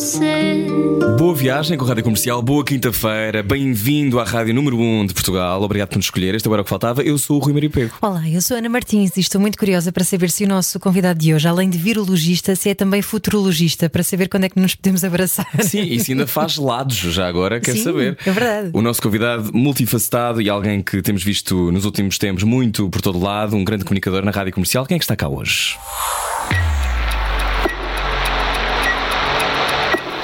você. Boa viagem com a Rádio Comercial, boa quinta-feira, bem-vindo à Rádio Número 1 de Portugal. Obrigado por nos escolher. Este agora é o que faltava. Eu sou o Rui Maria Pego. Olá, eu sou Ana Martins e estou muito curiosa para saber se o nosso convidado de hoje, além de virologista, se é também futurologista, para saber quando é que nos podemos abraçar. Sim, e se ainda faz lados já agora, quer Sim, saber. é verdade. O nosso convidado multifacetado e alguém que temos visto nos últimos tempos muito por todo lado, um grande comunicador na Rádio Comercial. Quem é que está cá hoje?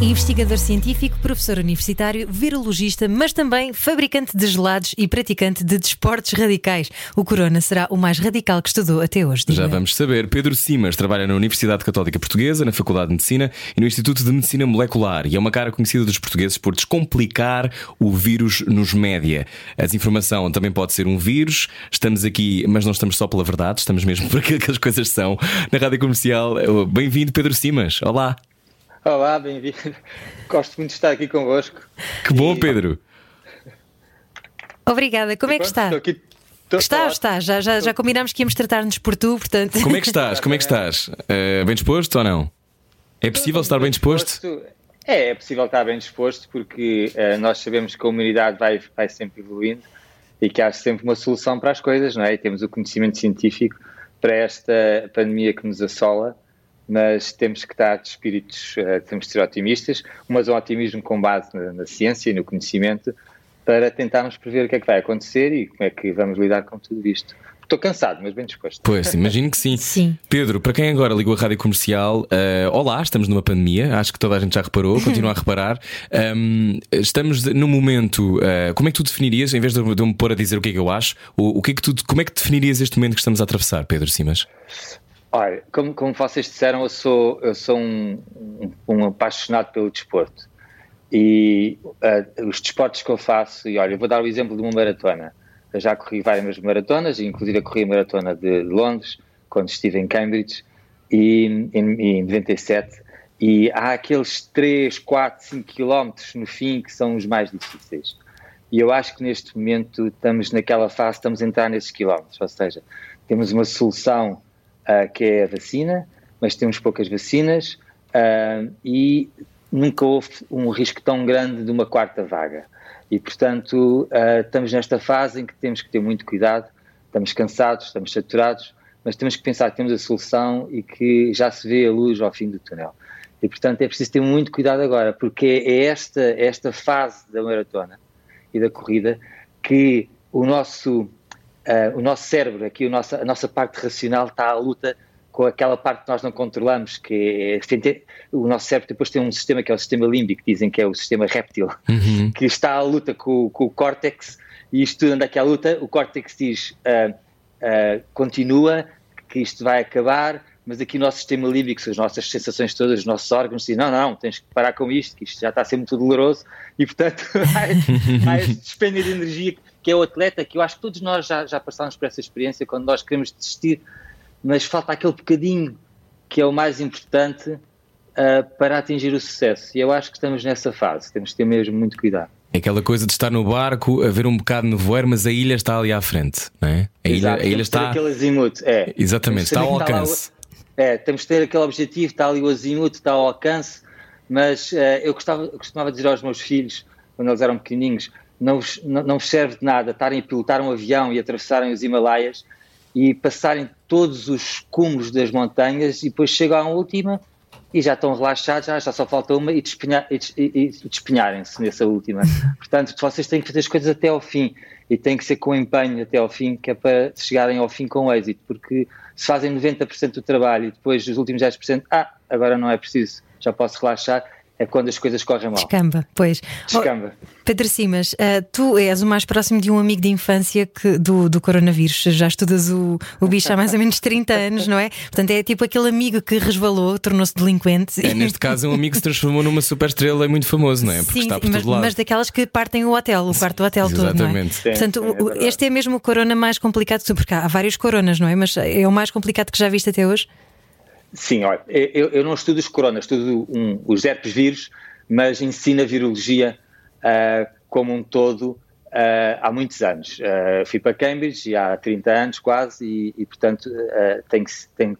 Investigador científico, professor universitário, virologista, mas também fabricante de gelados e praticante de desportos radicais. O Corona será o mais radical que estudou até hoje. Já diga. vamos saber. Pedro Simas trabalha na Universidade Católica Portuguesa, na Faculdade de Medicina e no Instituto de Medicina Molecular e é uma cara conhecida dos portugueses por descomplicar o vírus nos média. A desinformação também pode ser um vírus. Estamos aqui, mas não estamos só pela verdade, estamos mesmo por aquilo que as coisas são. Na Rádio Comercial, bem-vindo, Pedro Simas. Olá. Olá, bem-vindo. Gosto muito de estar aqui convosco. Que bom, E- Pedro. Obrigada, como é que está? Estou aqui. Estou- Está, estou- está. Já, já, já combinámos que íamos tratar-nos por tu, portanto. Como é que estás? Como é que estás? Eh, bem disposto ou não? É possível estar bem disposto? É, é possível estar bem disposto porque eh, nós sabemos que a humanidade vai, vai sempre evoluindo e que há sempre uma solução para as coisas, não é? E temos o conhecimento científico para esta pandemia que nos assola, mas temos que estar de espíritos, eh, temos que ser otimistas, mas um otimismo com base na, na ciência e no conhecimento para tentarmos prever o que é que vai acontecer e como é que vamos lidar com tudo isto. Estou cansado, mas bem disposto. Pois, imagino que sim. Sim. Pedro, para quem agora ligou a rádio comercial, eh, olá, estamos numa pandemia, acho que toda a gente já reparou, continua a reparar. Ahm, estamos num momento. eh, como é que tu definirias, em vez de, eu- de me pôr a dizer o que é que eu acho, o, o que é que tu, como é que definirías este momento que estamos a atravessar, Pedro Simas? Olha, como, como vocês disseram, eu sou, eu sou um, um, apaixonado pelo desporto. E ah, os desportos que eu faço, e olha, eu vou dar o exemplo de uma maratona. Eu já corri várias maratonas, inclusive corri a maratona de Londres, quando estive em Cambridge, e, em, em 97. E há aqueles 3, 4, 5 quilómetros no fim que são os mais difíceis. E eu acho que neste momento estamos naquela fase, estamos a entrar nesses quilómetros, ou seja, temos uma solução ah, que é a vacina, mas temos poucas vacinas ah, e nunca houve um risco tão grande de uma quarta vaga. E, portanto, ah, estamos nesta fase em que temos que ter muito cuidado, estamos cansados, estamos saturados, mas temos que pensar que temos a solução e que já se vê a luz ao fim do túnel. E, portanto, é preciso ter muito cuidado agora, porque é esta, esta fase da maratona e da corrida que o nosso, ah, o nosso cérebro, aqui o nosso, a nossa parte racional está à luta com aquela parte que nós não controlamos, que é, o nosso cérebro depois tem um sistema que é o sistema límbico, dizem que é o sistema réptil, que está à luta com, com o córtex e isto anda aqui à luta, o córtex diz ah, ah, continua, que isto vai acabar, mas aqui o nosso sistema límbico, as nossas sensações todas, os nossos órgãos, dizem não, não, tens que parar com isto, que isto já está a ser muito doloroso e portanto há este dispêndio de energia que é o atleta, que eu acho que todos nós já, já passámos por essa experiência quando nós queremos desistir, mas falta aquele bocadinho que é o mais importante ah, para atingir o sucesso. E eu acho que estamos nessa fase, temos que ter mesmo muito cuidado. É aquela coisa de estar no barco, a ver um bocado no voeiro, mas a ilha está ali à frente, não é? A ilha, Exato, a ilha de ter está. aquele azimuth, é. Exatamente, está ao saber que lá alcance. é, temos de ter aquele objetivo, está ali o azimuth, está ao alcance, mas eh, eu gostava, eu costumava dizer aos meus filhos, quando eles eram pequenininhos, não vos, não, vos serve de nada estarem a pilotar um avião e atravessarem os Himalaias e passarem todos os cumes das montanhas e depois chegam à última e já estão relaxados, já, já só falta uma e, despenhar- e des- e- e despenharem-se nessa última. Portanto, vocês têm que fazer as coisas até ao fim e tem que ser com empenho até ao fim, que é para chegarem ao fim com êxito, porque se fazem 90% do trabalho e depois os últimos 10%, ah, agora não é preciso, já posso relaxar, é quando as coisas correm mal. Descamba, pois. Descamba. Oh, Pedro Simas, uh, tu és o mais próximo de um amigo de infância que, do, do coronavírus. Já estudas o, o bicho há mais ou menos 30 anos, não é? Portanto, é tipo aquele amigo que resvalou, tornou-se delinquente. É, neste caso, um amigo que se transformou numa super estrela muito famoso, não é? Porque Sim, está por mas, todo lado. mas daquelas que partem o hotel, o quarto do hotel Exatamente. todo, não é? Sim, Portanto, é este é mesmo o corona mais complicado, porque há vários coronas, não é? Mas é o mais complicado que já viste até hoje? Sim, olha, eu, eu não estudo os coronas, estudo um, os herpes vírus, mas ensino a virologia uh, como um todo uh, há muitos anos. Uh, fui para Cambridge há 30 anos quase e, e portanto, tenho, tenho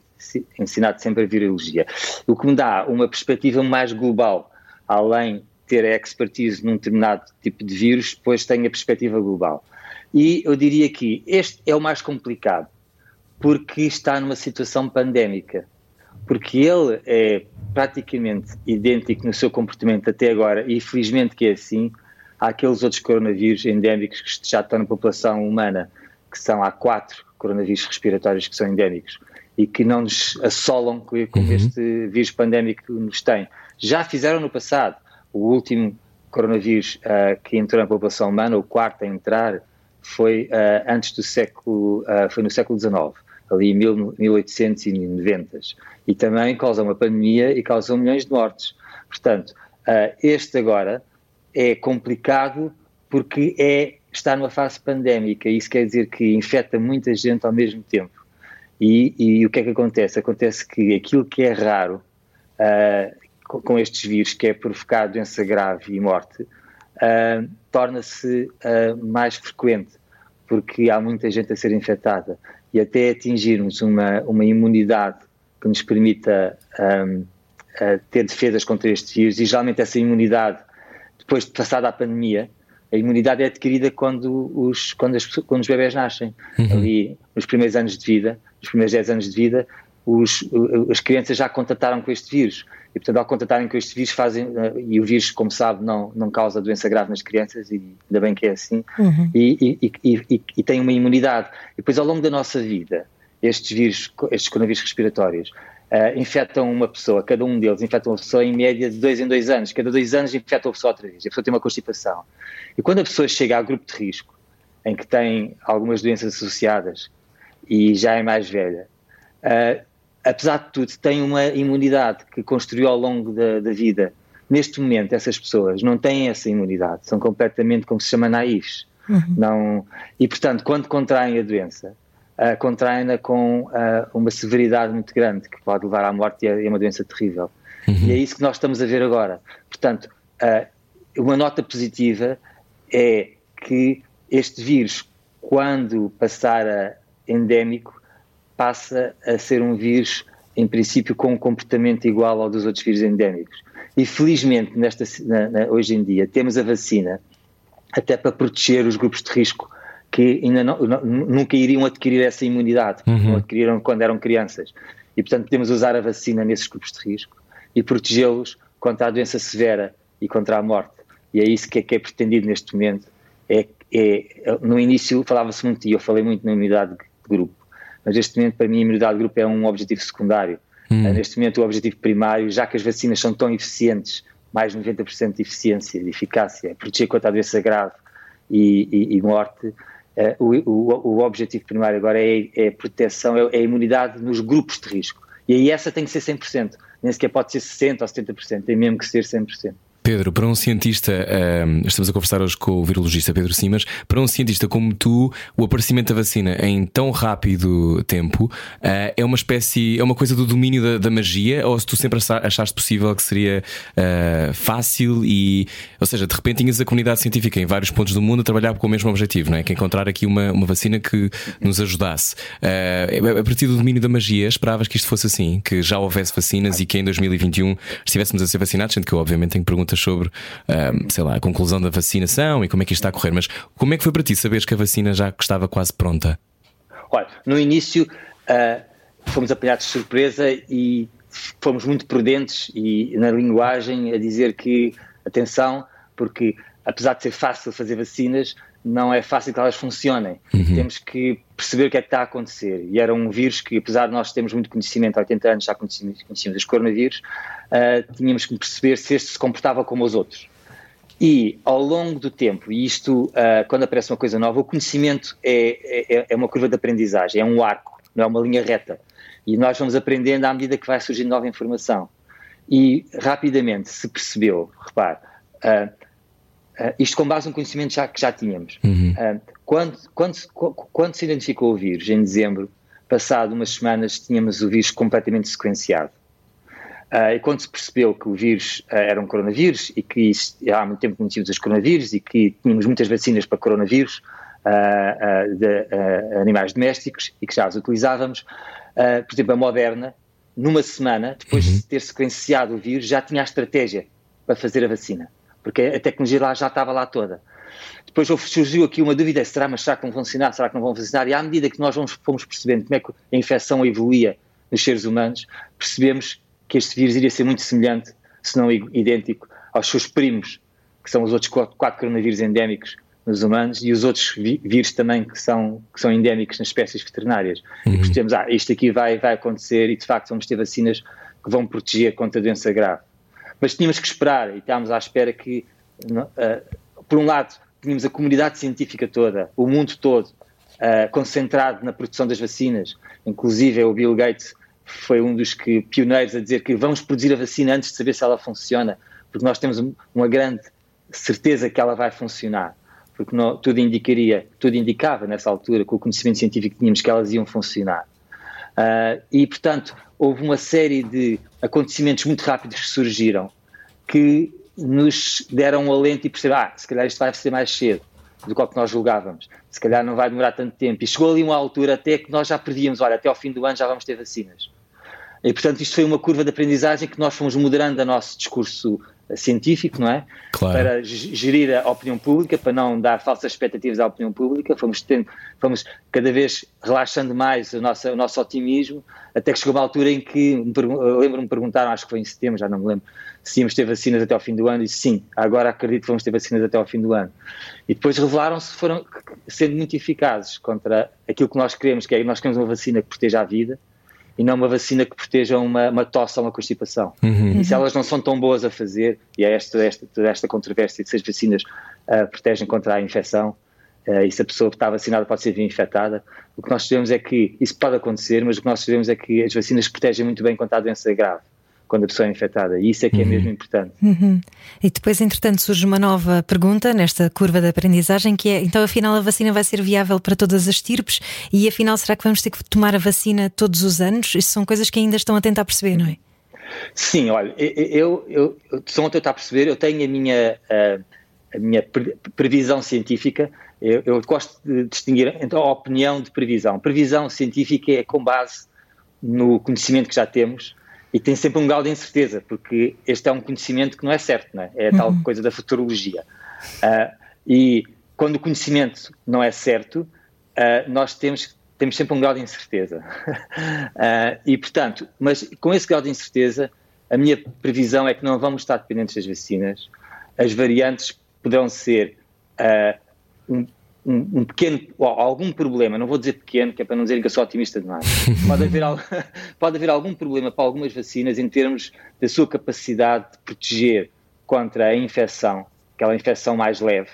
ensinado sempre a virologia. O que me dá uma perspectiva mais global, além de ter a expertise num determinado tipo de vírus, depois tenho a perspectiva global. E eu diria que este é o mais complicado, porque está numa situação pandémica porque ele é praticamente idêntico no seu comportamento até agora, e felizmente que é assim, àqueles outros coronavírus endémicos que já estão na população humana, que são há quatro coronavírus respiratórios que são endémicos e que não nos assolam como uhum. este vírus pandémico nos tem. Já fizeram no passado. O último coronavírus uh, que entrou na população humana, o quarto a entrar, foi uh, antes do século, uh, foi no século XIX ali em 1890, e também causa uma pandemia e causa milhões de mortes. Portanto, uh, este agora é complicado porque é, está numa fase pandémica, isso quer dizer que infecta muita gente ao mesmo tempo. E, e o que é que acontece? Acontece que aquilo que é raro uh, com, estes vírus, que é provocar doença grave e morte, uh, torna-se mais frequente, porque há muita gente a ser infectada e até atingirmos uma, uma imunidade que nos permita um, ter defesas contra estes vírus, e geralmente essa imunidade, depois de passada a pandemia, a imunidade é adquirida quando os, quando as, quando os bebés nascem. Uhum. Ali, nos primeiros anos de vida, nos primeiros 10 anos de vida, os, as crianças já contataram com este vírus. E, portanto, ao contatarem com este vírus, fazem, e o vírus, como sabe, não, não causa doença grave nas crianças, e ainda bem que é assim, uhum. e, e, e, e, tem uma imunidade. E depois, ao longo da nossa vida, estes vírus, estes coronavírus respiratórios, uh, infectam uma pessoa, cada um deles infecta uma pessoa em média de dois em dois anos, cada dois anos infecta uma pessoa outra vez, a pessoa tem uma constipação. E quando a pessoa chega ao grupo de risco, em que tem algumas doenças associadas e já é mais velha, uh, apesar de tudo, têm uma imunidade que construiu ao longo da, da, vida. Neste momento, essas pessoas não têm essa imunidade, são completamente, como se chama, naivos. Uhum. Não, e, portanto, quando contraem a doença, uh, contraem-na com uh, uma severidade muito grande, que pode levar à morte e é uma doença terrível. Uhum. E é isso que nós estamos a ver agora. Portanto, uh, uma nota positiva é que este vírus, quando passar a endémico, passa a ser um vírus, em princípio, com um comportamento igual ao dos outros vírus endémicos. E felizmente, nesta, na, na, hoje em dia, temos a vacina até para proteger os grupos de risco que ainda não, nunca iriam adquirir essa imunidade, uhum. não adquiriram quando eram crianças. E, portanto, podemos usar a vacina nesses grupos de risco e protegê-los contra a doença severa e contra a morte. E é isso que é, que é pretendido neste momento. É, é, no início falava-se muito, e eu falei muito na unidade de grupo, mas neste momento, para mim, a imunidade de grupo é um objetivo secundário. Hum. Uh, neste momento, o objetivo primário, já que as vacinas são tão eficientes, mais de 90% de eficiência, de eficácia, proteger contra a doença grave e, e, e morte, uh, o, o, o, objetivo primário agora é, é a proteção, é, é, a imunidade nos grupos de risco. E aí essa tem que ser 100%, nem sequer pode ser 60% ou 70%, tem mesmo que ser 100%. Pedro, para um cientista, uh, estamos a conversar hoje com o virologista Pedro Simas, para um cientista como tu, o aparecimento da vacina em tão rápido tempo uh, é uma espécie, é uma coisa do domínio da, da, magia, ou se tu sempre achaste possível que seria uh, fácil e, ou seja, de repente tinhas a comunidade científica em vários pontos do mundo a trabalhar com o mesmo objetivo, não é? Que é encontrar aqui uma, uma vacina que nos ajudasse. Uh, a partir do domínio da magia, esperavas que isto fosse assim, que já houvesse vacinas e que em 2021 estivéssemos a ser vacinados, sendo que eu obviamente tenho perguntas sobre, um, sei lá, a conclusão da vacinação e como é que isto está a correr, mas como é que foi para ti saberes que a vacina já estava quase pronta? Olha, no início uh, fomos apanhados de surpresa e fomos muito prudentes e na linguagem a dizer que, atenção, porque apesar de ser fácil fazer vacinas, não é fácil que elas funcionem. Uhum. Temos que perceber o que é que está a acontecer. E era um vírus que, apesar de nós termos muito conhecimento, há 80 anos já conhecíamos, conhecíamos os coronavírus, uh, tínhamos que perceber se este se comportava como os outros. E ao longo do tempo, e isto, uh, quando aparece uma coisa nova, o conhecimento é, é, é, uma curva de aprendizagem, é um arco, não é uma linha reta. E nós vamos aprendendo à medida que vai surgindo nova informação. E rapidamente se percebeu, repare, uh, uh, isto com base no conhecimento já, que já tínhamos. Uhum. quando, quando, quando se identificou o vírus, em dezembro, passado umas semanas, tínhamos o vírus completamente sequenciado. Uh, e quando se percebeu que o vírus uh, era um coronavírus e que isso, há muito tempo conhecíamos os coronavírus e que tínhamos muitas vacinas para coronavírus uh, de animais domésticos e que já as utilizávamos, por exemplo, a Moderna, numa semana, depois uhum. de ter sequenciado o vírus, já tinha a estratégia para fazer a vacina, porque a tecnologia lá já estava lá toda. Depois surgiu aqui uma dúvida: será, mas será que não vão funcionar? Será que não vão funcionar? E à medida que nós fomos percebendo como é que a infecção evoluía nos seres humanos, percebemos que este vírus iria ser muito semelhante, se não idêntico, aos seus primos, que são os outros quatro, coronavírus endémicos nos humanos e os outros vírus também que são, que são endémicos nas espécies veterinárias. Uhum. E percebemos, ah, isto aqui vai, vai acontecer e de facto vamos ter vacinas que vão proteger contra a doença grave. Mas tínhamos que esperar e estávamos à espera que, uh, por um lado, tínhamos a comunidade científica toda, o mundo todo, uh, concentrado na produção das vacinas, inclusive o Bill Gates foi um dos que, pioneiros a dizer que vamos produzir a vacina antes de saber se ela funciona, porque nós temos uma grande certeza que ela vai funcionar, porque não, tudo indicaria, tudo indicava nessa altura, com o conhecimento científico que tínhamos, que elas iam funcionar. Uh, e, portanto, houve uma série de acontecimentos muito rápidos que surgiram que nos deram um alento e perceberam, ah, se calhar isto vai ser mais cedo do que nós julgávamos. Se calhar não vai demorar tanto tempo. E chegou ali uma altura até que nós já prevíamos, olha, até ao fim do ano já vamos ter vacinas. E, portanto, isto foi uma curva de aprendizagem que nós fomos moderando o nosso discurso científico, não é? Claro. Para gerir a opinião pública, para não dar falsas expectativas à opinião pública, fomos, tendo, fomos cada vez relaxando mais o nosso, o nosso otimismo, até que chegou uma altura em que, lembro-me de perguntaram, acho que foi em setembro, já não me lembro, se íamos ter vacinas até ao fim do ano, e sim, agora acredito que vamos ter vacinas até ao fim do ano. E depois revelaram-se, foram sendo muito eficazes contra aquilo que nós queremos, que é nós queremos uma vacina que proteja a vida, e não uma vacina que proteja uma, uma tosse ou uma constipação. Uhum. E se elas não são tão boas a fazer, e é esta, esta, esta controvérsia de se as vacinas uh, protegem contra a infecção, uh, e se a pessoa que está vacinada pode ser infectada, o que nós sabemos é que isso pode acontecer, mas o que nós sabemos é que as vacinas protegem muito bem contra a doença grave quando a pessoa é infectada. E isso é que é uhum. mesmo importante. Uhum. E depois, entretanto, surge uma nova pergunta nesta curva de aprendizagem que é: então, afinal, a vacina vai ser viável para todas as tirpes? E afinal, será que vamos ter que tomar a vacina todos os anos? Isso são coisas que ainda estão a tentar perceber, não é? Sim, olha, eu, eu, eu estão a tentar perceber, eu tenho a minha, a, a minha previsão científica. Eu, eu, gosto de distinguir entre a opinião de previsão. Previsão científica é com base no conhecimento que já temos e tem sempre um grau de incerteza, porque este é um conhecimento que não é certo, não é? é a tal uhum. coisa da futurologia. Uh, e quando o conhecimento não é certo, uh, nós temos, temos sempre um grau de incerteza. uh, e, portanto, mas com esse grau de incerteza, a minha previsão é que não vamos estar dependentes das vacinas. As variantes poderão ser um, um, um, pequeno, algum problema, não vou dizer pequeno, que é para não dizer que eu sou otimista demais, pode haver, pode haver algum problema para algumas vacinas em termos da sua capacidade de proteger contra a infecção, aquela infecção mais leve,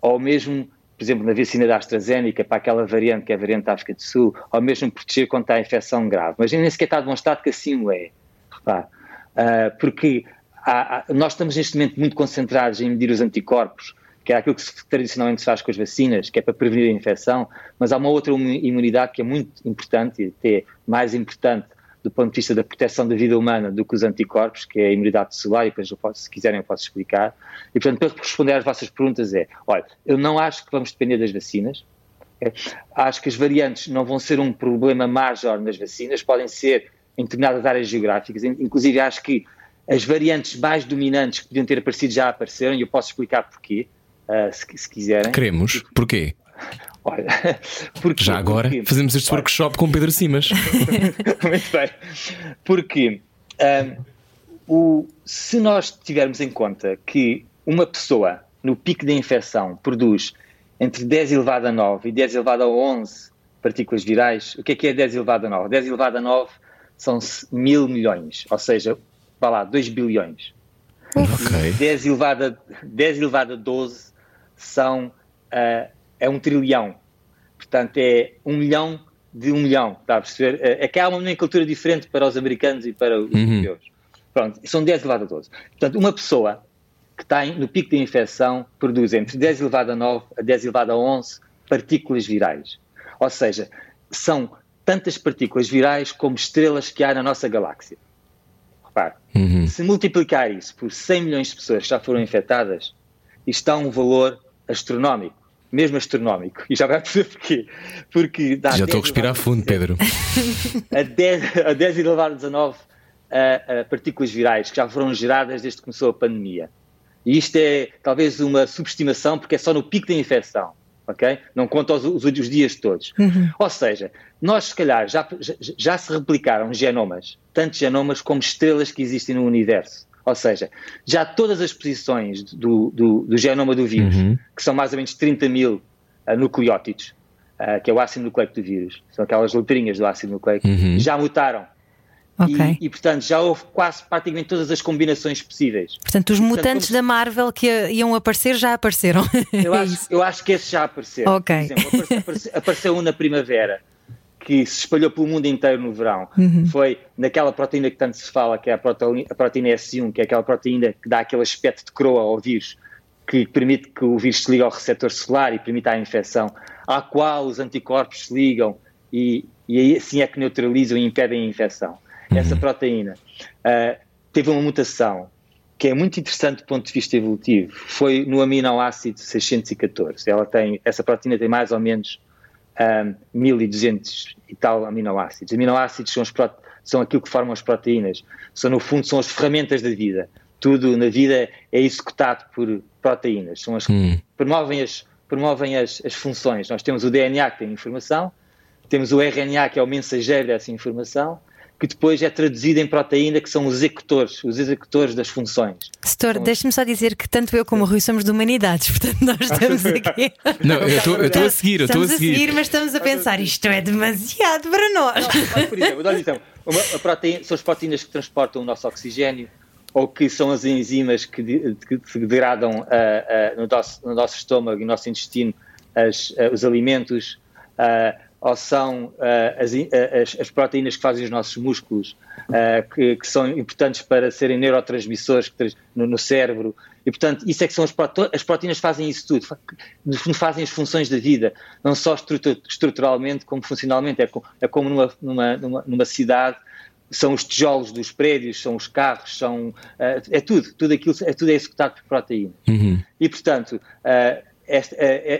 ou mesmo, por exemplo, na vacina da AstraZeneca, para aquela variante que é a variante da África do Sul, ou mesmo proteger contra a infecção grave. Mas nem sequer está demonstrado que assim o é, repare, uh, porque há, há, nós estamos neste momento muito concentrados em medir os anticorpos, que é aquilo que se, tradicionalmente se faz com as vacinas, que é para prevenir a infecção, mas há uma outra imunidade que é muito importante, e até mais importante do ponto de vista da proteção da vida humana do que os anticorpos, que é a imunidade celular, e depois, posso, se quiserem, eu posso explicar. E, portanto, para responder às vossas perguntas é, olha, eu não acho que vamos depender das vacinas, é, acho que as variantes não vão ser um problema major nas vacinas, podem ser em determinadas áreas geográficas, inclusive acho que as variantes mais dominantes que podiam ter aparecido já apareceram, e eu posso explicar porquê uh, se, se, quiserem. Queremos. Porquê? Olha, porque, Já agora porque, fazemos este olha, workshop com Pedro Simas. Muito bem. Porque um, o, se nós tivermos em conta que uma pessoa no pico da infecção produz entre 10 elevado a 9 e 10 elevado a 11 partículas virais, o que é que é 10 elevado a 9? 10 elevado a 9 são mil milhões, ou seja, vá lá, 2 bilhões. Ok. 10 elevado a, 10 elevado a 12 são, uh, é um trilhão. Portanto, é um milhão de um milhão, está a perceber? É, é que há uma nomenclatura diferente para os americanos e para os Uhum. europeus. Pronto, são 10 elevado a 12. Portanto, uma pessoa que está no pico de infecção produz entre 10 elevado a 9 a 10 elevado a 11 partículas virais. Ou seja, são tantas partículas virais como estrelas que há na nossa galáxia. Repare, Uhum. se multiplicar isso por 100 milhões de pessoas que já foram infectadas, isto dá um valor astronómico, mesmo astronómico. E já vai perceber porquê. Porque dá Já estou a 10 respirar elevado fundo, Pedro. a 10, a 10 elevado a 19 a, a partículas virais que já foram geradas desde que começou a pandemia. E isto é talvez uma subestimação, porque é só no pico da infecção, ok? Não conta os, os, os dias todos. Ou seja, nós se calhar já, já, já se replicaram genomas, tantos genomas como estrelas que existem no universo. Ou seja, já todas as posições do, do, do genoma do vírus, Uhum. que são mais ou menos 30 mil ah, nucleótidos, ah, que é o ácido nucleico do vírus, são aquelas letrinhas do ácido nucleico, Uhum. já mutaram. Ok. E, e, portanto, já houve quase praticamente todas as combinações possíveis. Portanto, os Portanto, mutantes como- da Marvel que iam aparecer já apareceram. Eu É acho, isso. eu acho que esse já apareceu. Ok. Por exemplo, apareceu- apareceu um na primavera que se espalhou pelo mundo inteiro no verão. Uhum. Foi naquela proteína que tanto se fala, que é a proteína, a proteína S1, que é aquela proteína que dá aquele aspecto de croa ao vírus, que permite que o vírus se ligue ao receptor celular e permita a infecção, à qual os anticorpos se ligam e, e aí assim é que neutralizam e impedem a infecção. Essa proteína ah, teve uma mutação que é muito interessante do ponto de vista evolutivo. Foi no aminoácido 614. Ela tem, essa proteína tem mais ou menos um, 1200 e tal aminoácidos. Aminoácidos são, os são aquilo que formam as proteínas. São, no fundo, são as ferramentas da vida. Tudo na vida é executado por proteínas. São as que Hum. promovem, as, promovem as, as funções. Nós temos o DNA que tem informação, temos o RNA que é o mensageiro dessa informação, que depois é traduzido em proteína, que são os executores, os executores das funções. Setor, deixe-me só dizer que tanto eu como o Rui somos de humanidades, portanto, nós estamos aqui. Não, eu estou- a seguir, eu estou a Estamos a seguir. seguir, mas estamos a pensar, isto é demasiado para nós. Olha, por exemplo, dou-lhe então, uma, a proteína, são as proteínas que transportam o nosso oxigênio ou que são as enzimas que, de- que se degradam ah, ah, no, nosso, no nosso estômago e no nosso intestino as- ah, os alimentos, ah, ou são ah, as, ah, as- as proteínas que fazem os nossos músculos, ah, que, que são importantes para serem neurotransmissores no, no cérebro. E, portanto, isso é que são as, as proteínas fazem isso tudo, fazem as funções da vida, não só estrutu- estruturalmente como funcionalmente. É, co- é como numa, numa, numa, numa cidade, são os tijolos dos prédios, são os carros, são, é tudo, tudo aquilo é tudo é executado por proteína. Uhum. E, portanto, este,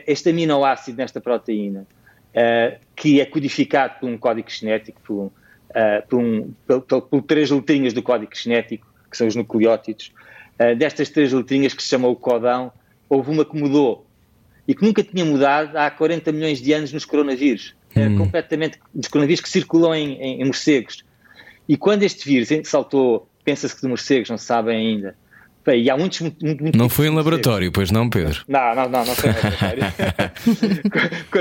este aminoácido nesta proteína, ah, que é codificado por um código genético, por, ah, por, um, por, por- por três letrinhas do código genético, que são os nucleótidos, ah, destas três letrinhas que se chama o codão, houve uma que mudou e que nunca tinha mudado há 40 milhões de anos nos coronavírus. É completamente dos coronavírus que circulam em, em- em morcegos. E quando este vírus saltou, pensa-se que de morcegos, não se sabem ainda. Bem, e há muitos, muito, muito, muito Não foi em laboratório, pois não, Pedro? Não, não, não, não foi em laboratório.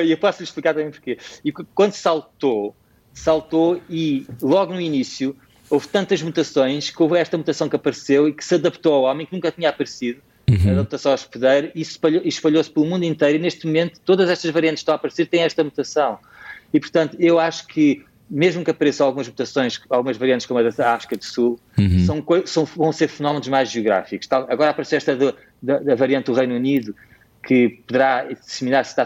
e eu posso lhe explicar também porquê. E qu- quando saltou, saltou e logo no início houve tantas mutações que houve esta mutação que apareceu e que se adaptou ao homem que nunca tinha aparecido. A adaptação ao hospedeiro e espalhou- espalhou-se pelo mundo inteiro e neste momento todas estas variantes que estão a aparecer têm esta mutação. E portanto eu acho que mesmo que apareçam algumas mutações, algumas variantes como a da África do Sul, são, coi- são- vão ser fenómenos mais geográficos. Tal- Agora apareceu esta do- da, da variante do Reino Unido, que poderá disseminar-se, está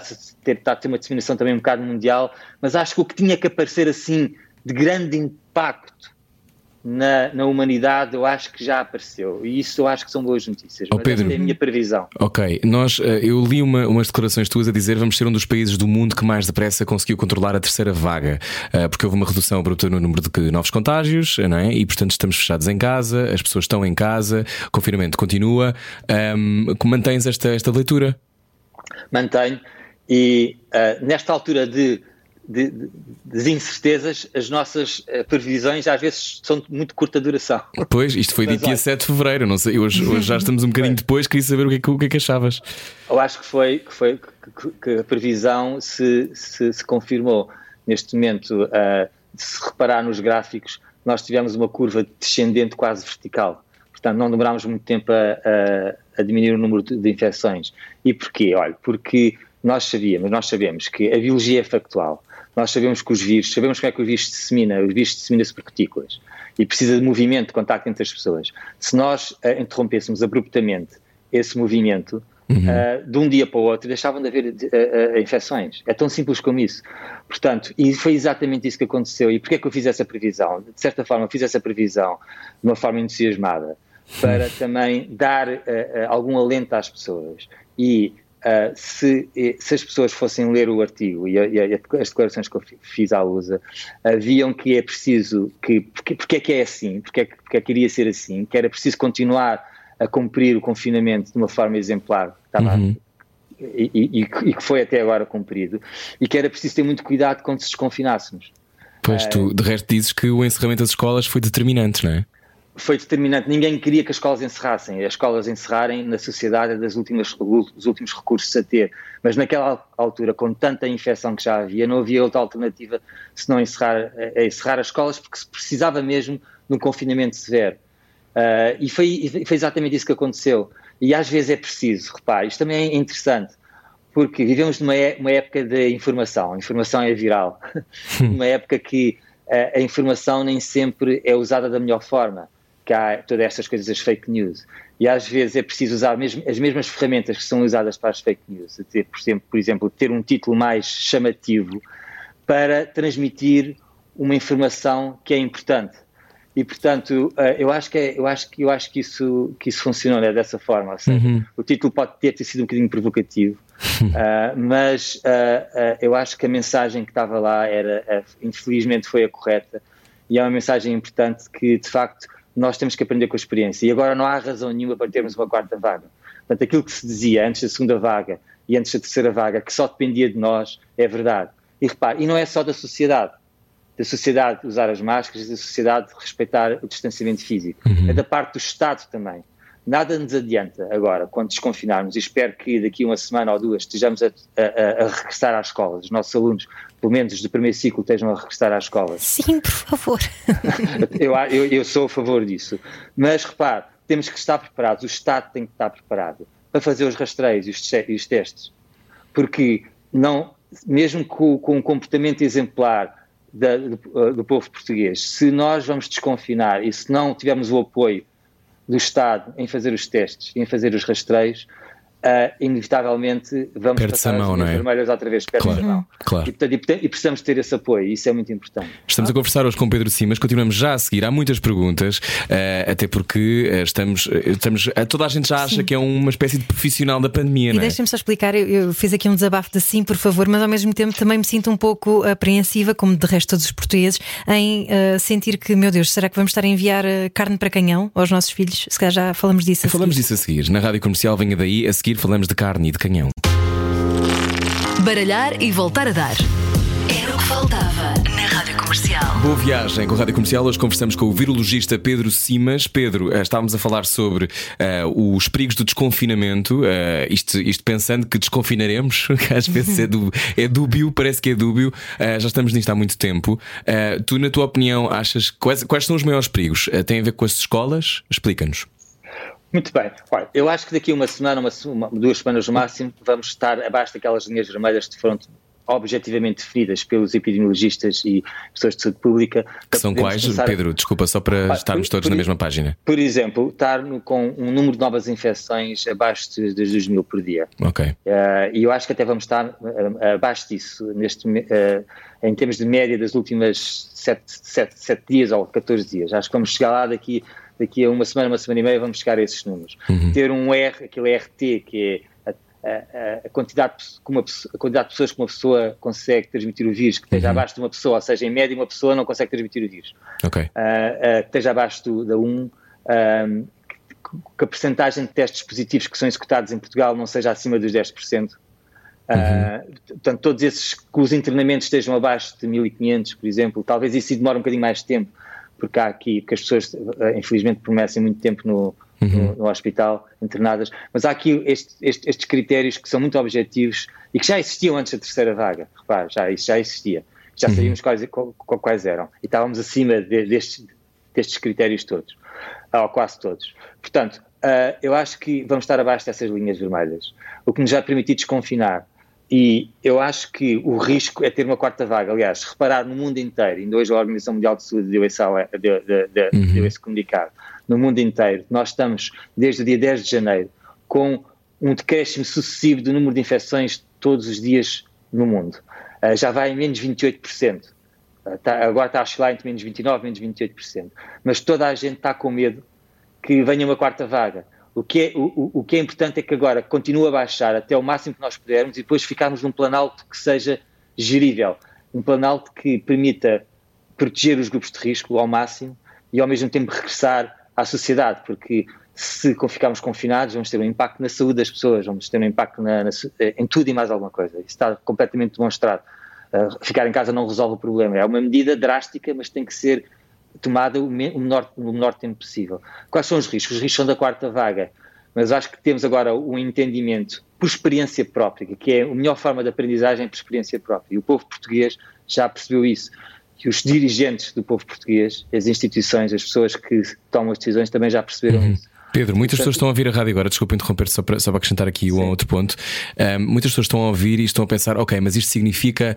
está a ter uma disseminação também um bocado mundial, mas acho que o que tinha que aparecer assim de grande impacto na, na humanidade, eu acho que já apareceu. E isso eu acho que são boas notícias. Oh, Pedro. é a minha previsão. Ok, nós, eh, eu li uma- umas declarações tuas a dizer vamos ser um dos países do mundo que mais depressa conseguiu controlar a terceira vaga, eh, porque houve uma redução abrupta no número de novos contágios, eh, não é? E portanto estamos fechados em casa, as pessoas estão em casa, o confinamento continua. Como mantens esta, esta leitura? mantenho. E ah, nesta altura de de, de, das incertezas, as nossas uh, previsões às vezes são de muito curta duração. Pois, isto foi dia 7 de fevereiro, não sei, hoje, hoje já estamos um bocadinho depois, queria saber o que, é que, o que, é que achavas. Eu acho que foi que, foi, que, que a previsão se, se, se, confirmou. Neste momento, uh, se reparar nos gráficos, nós tivemos uma curva descendente quase vertical. Portanto, não demorámos muito tempo a, a, a diminuir o número de, de infecções. E porquê? Olha, porque nós sabíamos, nós sabemos que a biologia é factual nós sabemos que os vírus, sabemos como é que o vírus se dissemina, o vírus se dissemina-se por partículas e precisa de movimento, de contacto entre as pessoas. Se nós uh, interrompêssemos abruptamente esse movimento, uhum. uh, de um dia para o outro, deixavam de haver uh, infecções. É tão simples como isso. Portanto, e foi exatamente isso que aconteceu. E porquê é que eu fiz essa previsão? De certa forma, eu fiz essa previsão de uma forma entusiasmada para também dar algum alento às pessoas e Uh, se, se, as pessoas fossem ler o artigo e, e as declarações que eu fiz à USA, uh, viam que é preciso, que, porque, porque é que é assim, porque é, que, porque é que iria ser assim, que era preciso continuar a cumprir o confinamento de uma forma exemplar, uhum. e, e, e, que foi até agora cumprido, e que era preciso ter muito cuidado quando se desconfinássemos. Pois tu, ah, de resto, dizes que o encerramento das escolas foi determinante, não é? Foi determinante. Ninguém queria que as escolas encerrassem. As escolas encerrarem na sociedade é das últimas, dos últimos recursos a ter. Mas naquela altura, com tanta infecção que já havia, não havia outra alternativa senão encerrar, a encerrar as escolas, porque se precisava mesmo de um confinamento severo. Uh, e foi, foi, exatamente isso que aconteceu. E às vezes é preciso, repare, isto também é interessante, porque vivemos numa é, uma época de informação. A informação é viral. uma época que a, a informação nem sempre é usada da melhor forma que há todas estas coisas, as fake news. E às vezes é preciso usar mesmo, as mesmas ferramentas que são usadas para as fake news, ter, por, exemplo, por exemplo, ter um título mais chamativo para transmitir uma informação que é importante. E portanto, eh, eu acho que é, eu acho que eu acho que isso que isso funcionou né, dessa forma. Seja, uhum. O título pode ter, ter sido um bocadinho provocativo, uh, mas uh, uh, eu acho que a mensagem que estava lá era, infelizmente, foi a correta e é uma mensagem importante que de facto nós temos que aprender com a experiência. E agora não há razão nenhuma para termos uma quarta vaga. Portanto, aquilo que se dizia antes da segunda vaga e antes da terceira vaga, que só dependia de nós, é verdade. E repare, e não é só da sociedade. Da sociedade usar as máscaras, da sociedade respeitar o distanciamento físico. Uhum. É da parte do Estado também. Nada nos adianta agora, quando desconfinarmos, e espero que daqui uma semana ou duas estejamos a, a, a regressar às escolas, os nossos alunos, pelo menos do primeiro ciclo, estejam a regressar às escolas. Sim, por favor. eu, eu, eu sou a favor disso. Mas repare, temos que estar preparados, o Estado tem que estar preparado para fazer os rastreios e os, e os testes. Porque não, mesmo com, com um comportamento exemplar da, do, do povo português, se nós vamos desconfinar e se não tivermos o apoio do Estado em fazer os testes, em fazer os rastreios, uh, inevitavelmente vamos Perde passar a mão, as é? vermelhas outra vez, perde claro, a mão. Claro. E, portanto, e, precisamos ter esse apoio, isso é muito importante. Estamos a conversar hoje com Pedro Simas, continuamos já a seguir, há muitas perguntas, uh, até porque uh, estamos, estamos toda a gente já acha sim. que é uma espécie de profissional da pandemia, e não é? deixem-me só explicar, eu, eu, fiz aqui um desabafo de sim, por favor, mas ao mesmo tempo também me sinto um pouco apreensiva, como de resto todos os portugueses, em sentir que, meu Deus, será que vamos estar a enviar carne para canhão aos nossos filhos? Se calhar já falamos disso a Falamos seguir. disso a seguir. Na rádio comercial, venha daí, a seguir falamos de carne de canhão. Baralhar e voltar a dar. Era o que faltava na Rádio Comercial. Boa viagem com a Rádio Comercial. Hoje conversamos com o virologista Pedro Simas. Pedro, eh, estávamos a falar sobre uh, os perigos do desconfinamento. Uh, isto, isto, pensando que desconfinaremos, que às vezes é, dúbio, é dúbio, parece que é dúbio. Uh, já estamos nisto há muito tempo. tu, na tua opinião, achas quais, quais são os maiores perigos? tem a ver com as escolas? Explica-nos. Muito bem. Olha, eu acho que daqui a uma semana, uma, uma, duas semanas no máximo, vamos estar abaixo daquelas linhas vermelhas que foram objetivamente definidas pelos epidemiologistas e pessoas de saúde pública. Que são quais, começar... Pedro? Desculpa, só para estarmos por, todos por, na mesma página. Por exemplo, estar no, com um número de novas infecções abaixo de, de 2 mil por dia. Ok. Uh, e eu acho que até vamos estar uh, abaixo disso, neste, uh, em termos de média das últimas 7, 7, 7 dias ou 14 dias. Acho que vamos chegar lá daqui daqui a uma semana, uma semana e meia, vamos chegar a esses números. Uhum. Ter um R, aquele RT, que é a, a, a, quantidade, uma, a quantidade de pessoas que uma pessoa consegue transmitir o vírus, que esteja uhum. abaixo de uma pessoa, ou seja, em média uma pessoa não consegue transmitir o vírus. Okay. Uh, uh, que esteja abaixo do, da 1, uh, que, que a percentagem de testes positivos que são executados em Portugal não seja acima dos 10%. Uh, portanto, todos esses que os internamentos estejam abaixo de 1500, por exemplo, talvez isso demore um bocadinho mais de tempo, porque há aqui, porque as pessoas, uh, infelizmente, permanecem muito tempo no, uhum. no, hospital, internadas, mas há aqui este, este, estes critérios que são muito objetivos e que já existiam antes da terceira vaga, repare, já, isso já existia, já uhum. sabíamos quais, quais eram, e estávamos acima de, destes, destes critérios todos, ou quase todos. Portanto, uh, eu acho que vamos estar abaixo dessas linhas vermelhas, o que nos vai permitir desconfinar e eu acho que o risco é ter uma quarta vaga. Aliás, reparar no mundo inteiro, ainda hoje a Organização Mundial de Saúde deu esse, deu, deu, uhum. deu esse comunicado, no mundo inteiro, nós estamos desde o dia 10 de janeiro com um decréscimo sucessivo do número de infecções todos os dias no mundo. Uh, já vai em menos 28%. Uh, tá, agora está a oscilar entre menos 29% e menos 28%. Mas toda a gente está com medo que venha uma quarta vaga. O que, é, o, o que é importante é que agora continue a baixar até o máximo que nós pudermos e depois ficarmos num planalto que seja gerível, um planalto que permita proteger os grupos de risco ao máximo e ao mesmo tempo regressar à sociedade, porque se ficarmos confinados vamos ter um impacto na saúde das pessoas, vamos ter um impacto na, na, em tudo e mais alguma coisa. Isso está completamente demonstrado. Uh, ficar em casa não resolve o problema. É uma medida drástica, mas tem que ser tomada o menor, o menor tempo possível. Quais são os riscos? Os riscos são da quarta vaga, mas acho que temos agora um entendimento por experiência própria, que é a melhor forma de aprendizagem por experiência própria. E o povo português já percebeu isso. Que os dirigentes do povo português, as instituições, as pessoas que tomam as decisões também já perceberam uhum. isso. Pedro, muitas pessoas estão a ouvir a rádio agora, desculpa interromper só para, só para acrescentar aqui um outro ponto. Um, muitas pessoas estão a ouvir e estão a pensar, ok, mas isto significa,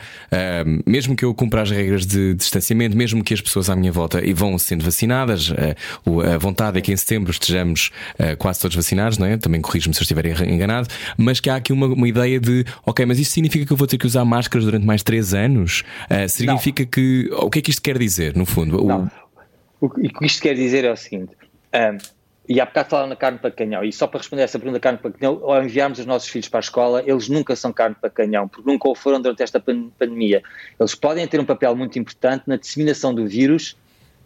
um, mesmo que eu cumpra as regras de distanciamento, mesmo que as pessoas à minha volta e vão sendo vacinadas, uh, a vontade é que em setembro estejamos uh, quase todos vacinados, não é? Também corrijo-me se eu estiver enganado, mas que há aqui uma, uma, ideia de, ok, mas isto significa que eu vou ter que usar máscaras durante mais três anos? Uh, significa não. que. O que é que isto quer dizer, no fundo? Não. O, o que isto quer dizer é o seguinte. Um, e há bocado falaram na carne para canhão, e só para responder essa pergunta da carne para canhão, ao enviarmos os nossos filhos para a escola, eles nunca são carne para canhão, porque nunca o foram durante esta pandemia. Eles podem ter um papel muito importante na disseminação do vírus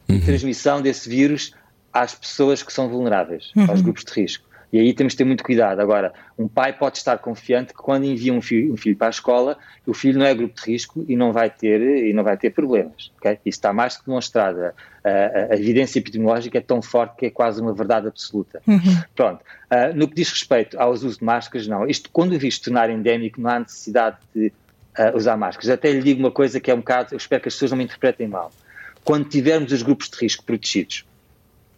uhum. e transmissão desse vírus às pessoas que são vulneráveis, uhum. aos grupos de risco. E aí temos de ter muito cuidado. Agora, um pai pode estar confiante que quando envia um filho, um filho, para a escola, o filho não é grupo de risco e não vai ter, e não vai ter problemas. Okay? Isso está mais que demonstrado. A, a, a, evidência epidemiológica é tão forte que é quase uma verdade absoluta. Uhum. Pronto. Uh, no que diz respeito aos usos de máscaras, não. Isto, quando o visto tornar endémico, não há necessidade de uh, usar máscaras. Até lhe digo uma coisa que é um bocado, eu espero que as pessoas não me interpretem mal. Quando tivermos os grupos de risco protegidos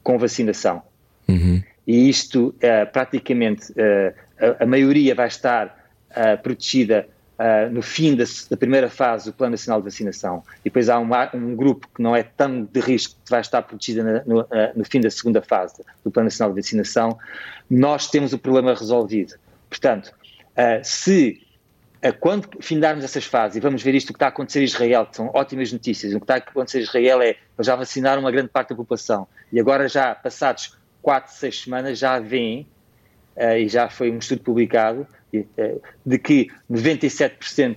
com vacinação, uhum e isto uh, praticamente uh, a, a, maioria vai estar uh, protegida no fim da, da, primeira fase do Plano Nacional de Vacinação. E depois há um, um grupo que não é tão de risco que vai estar protegida no, no, fim da segunda fase do Plano Nacional de Vacinação, nós temos o problema resolvido. Portanto, se quando findarmos essas fases e vamos ver isto que está a acontecer em Israel, que são ótimas notícias, o que está a acontecer em Israel é já vacinaram uma grande parte da população. E agora já passados quatro, seis semanas já vem, uh, e já foi um estudo publicado, uh, de que 97%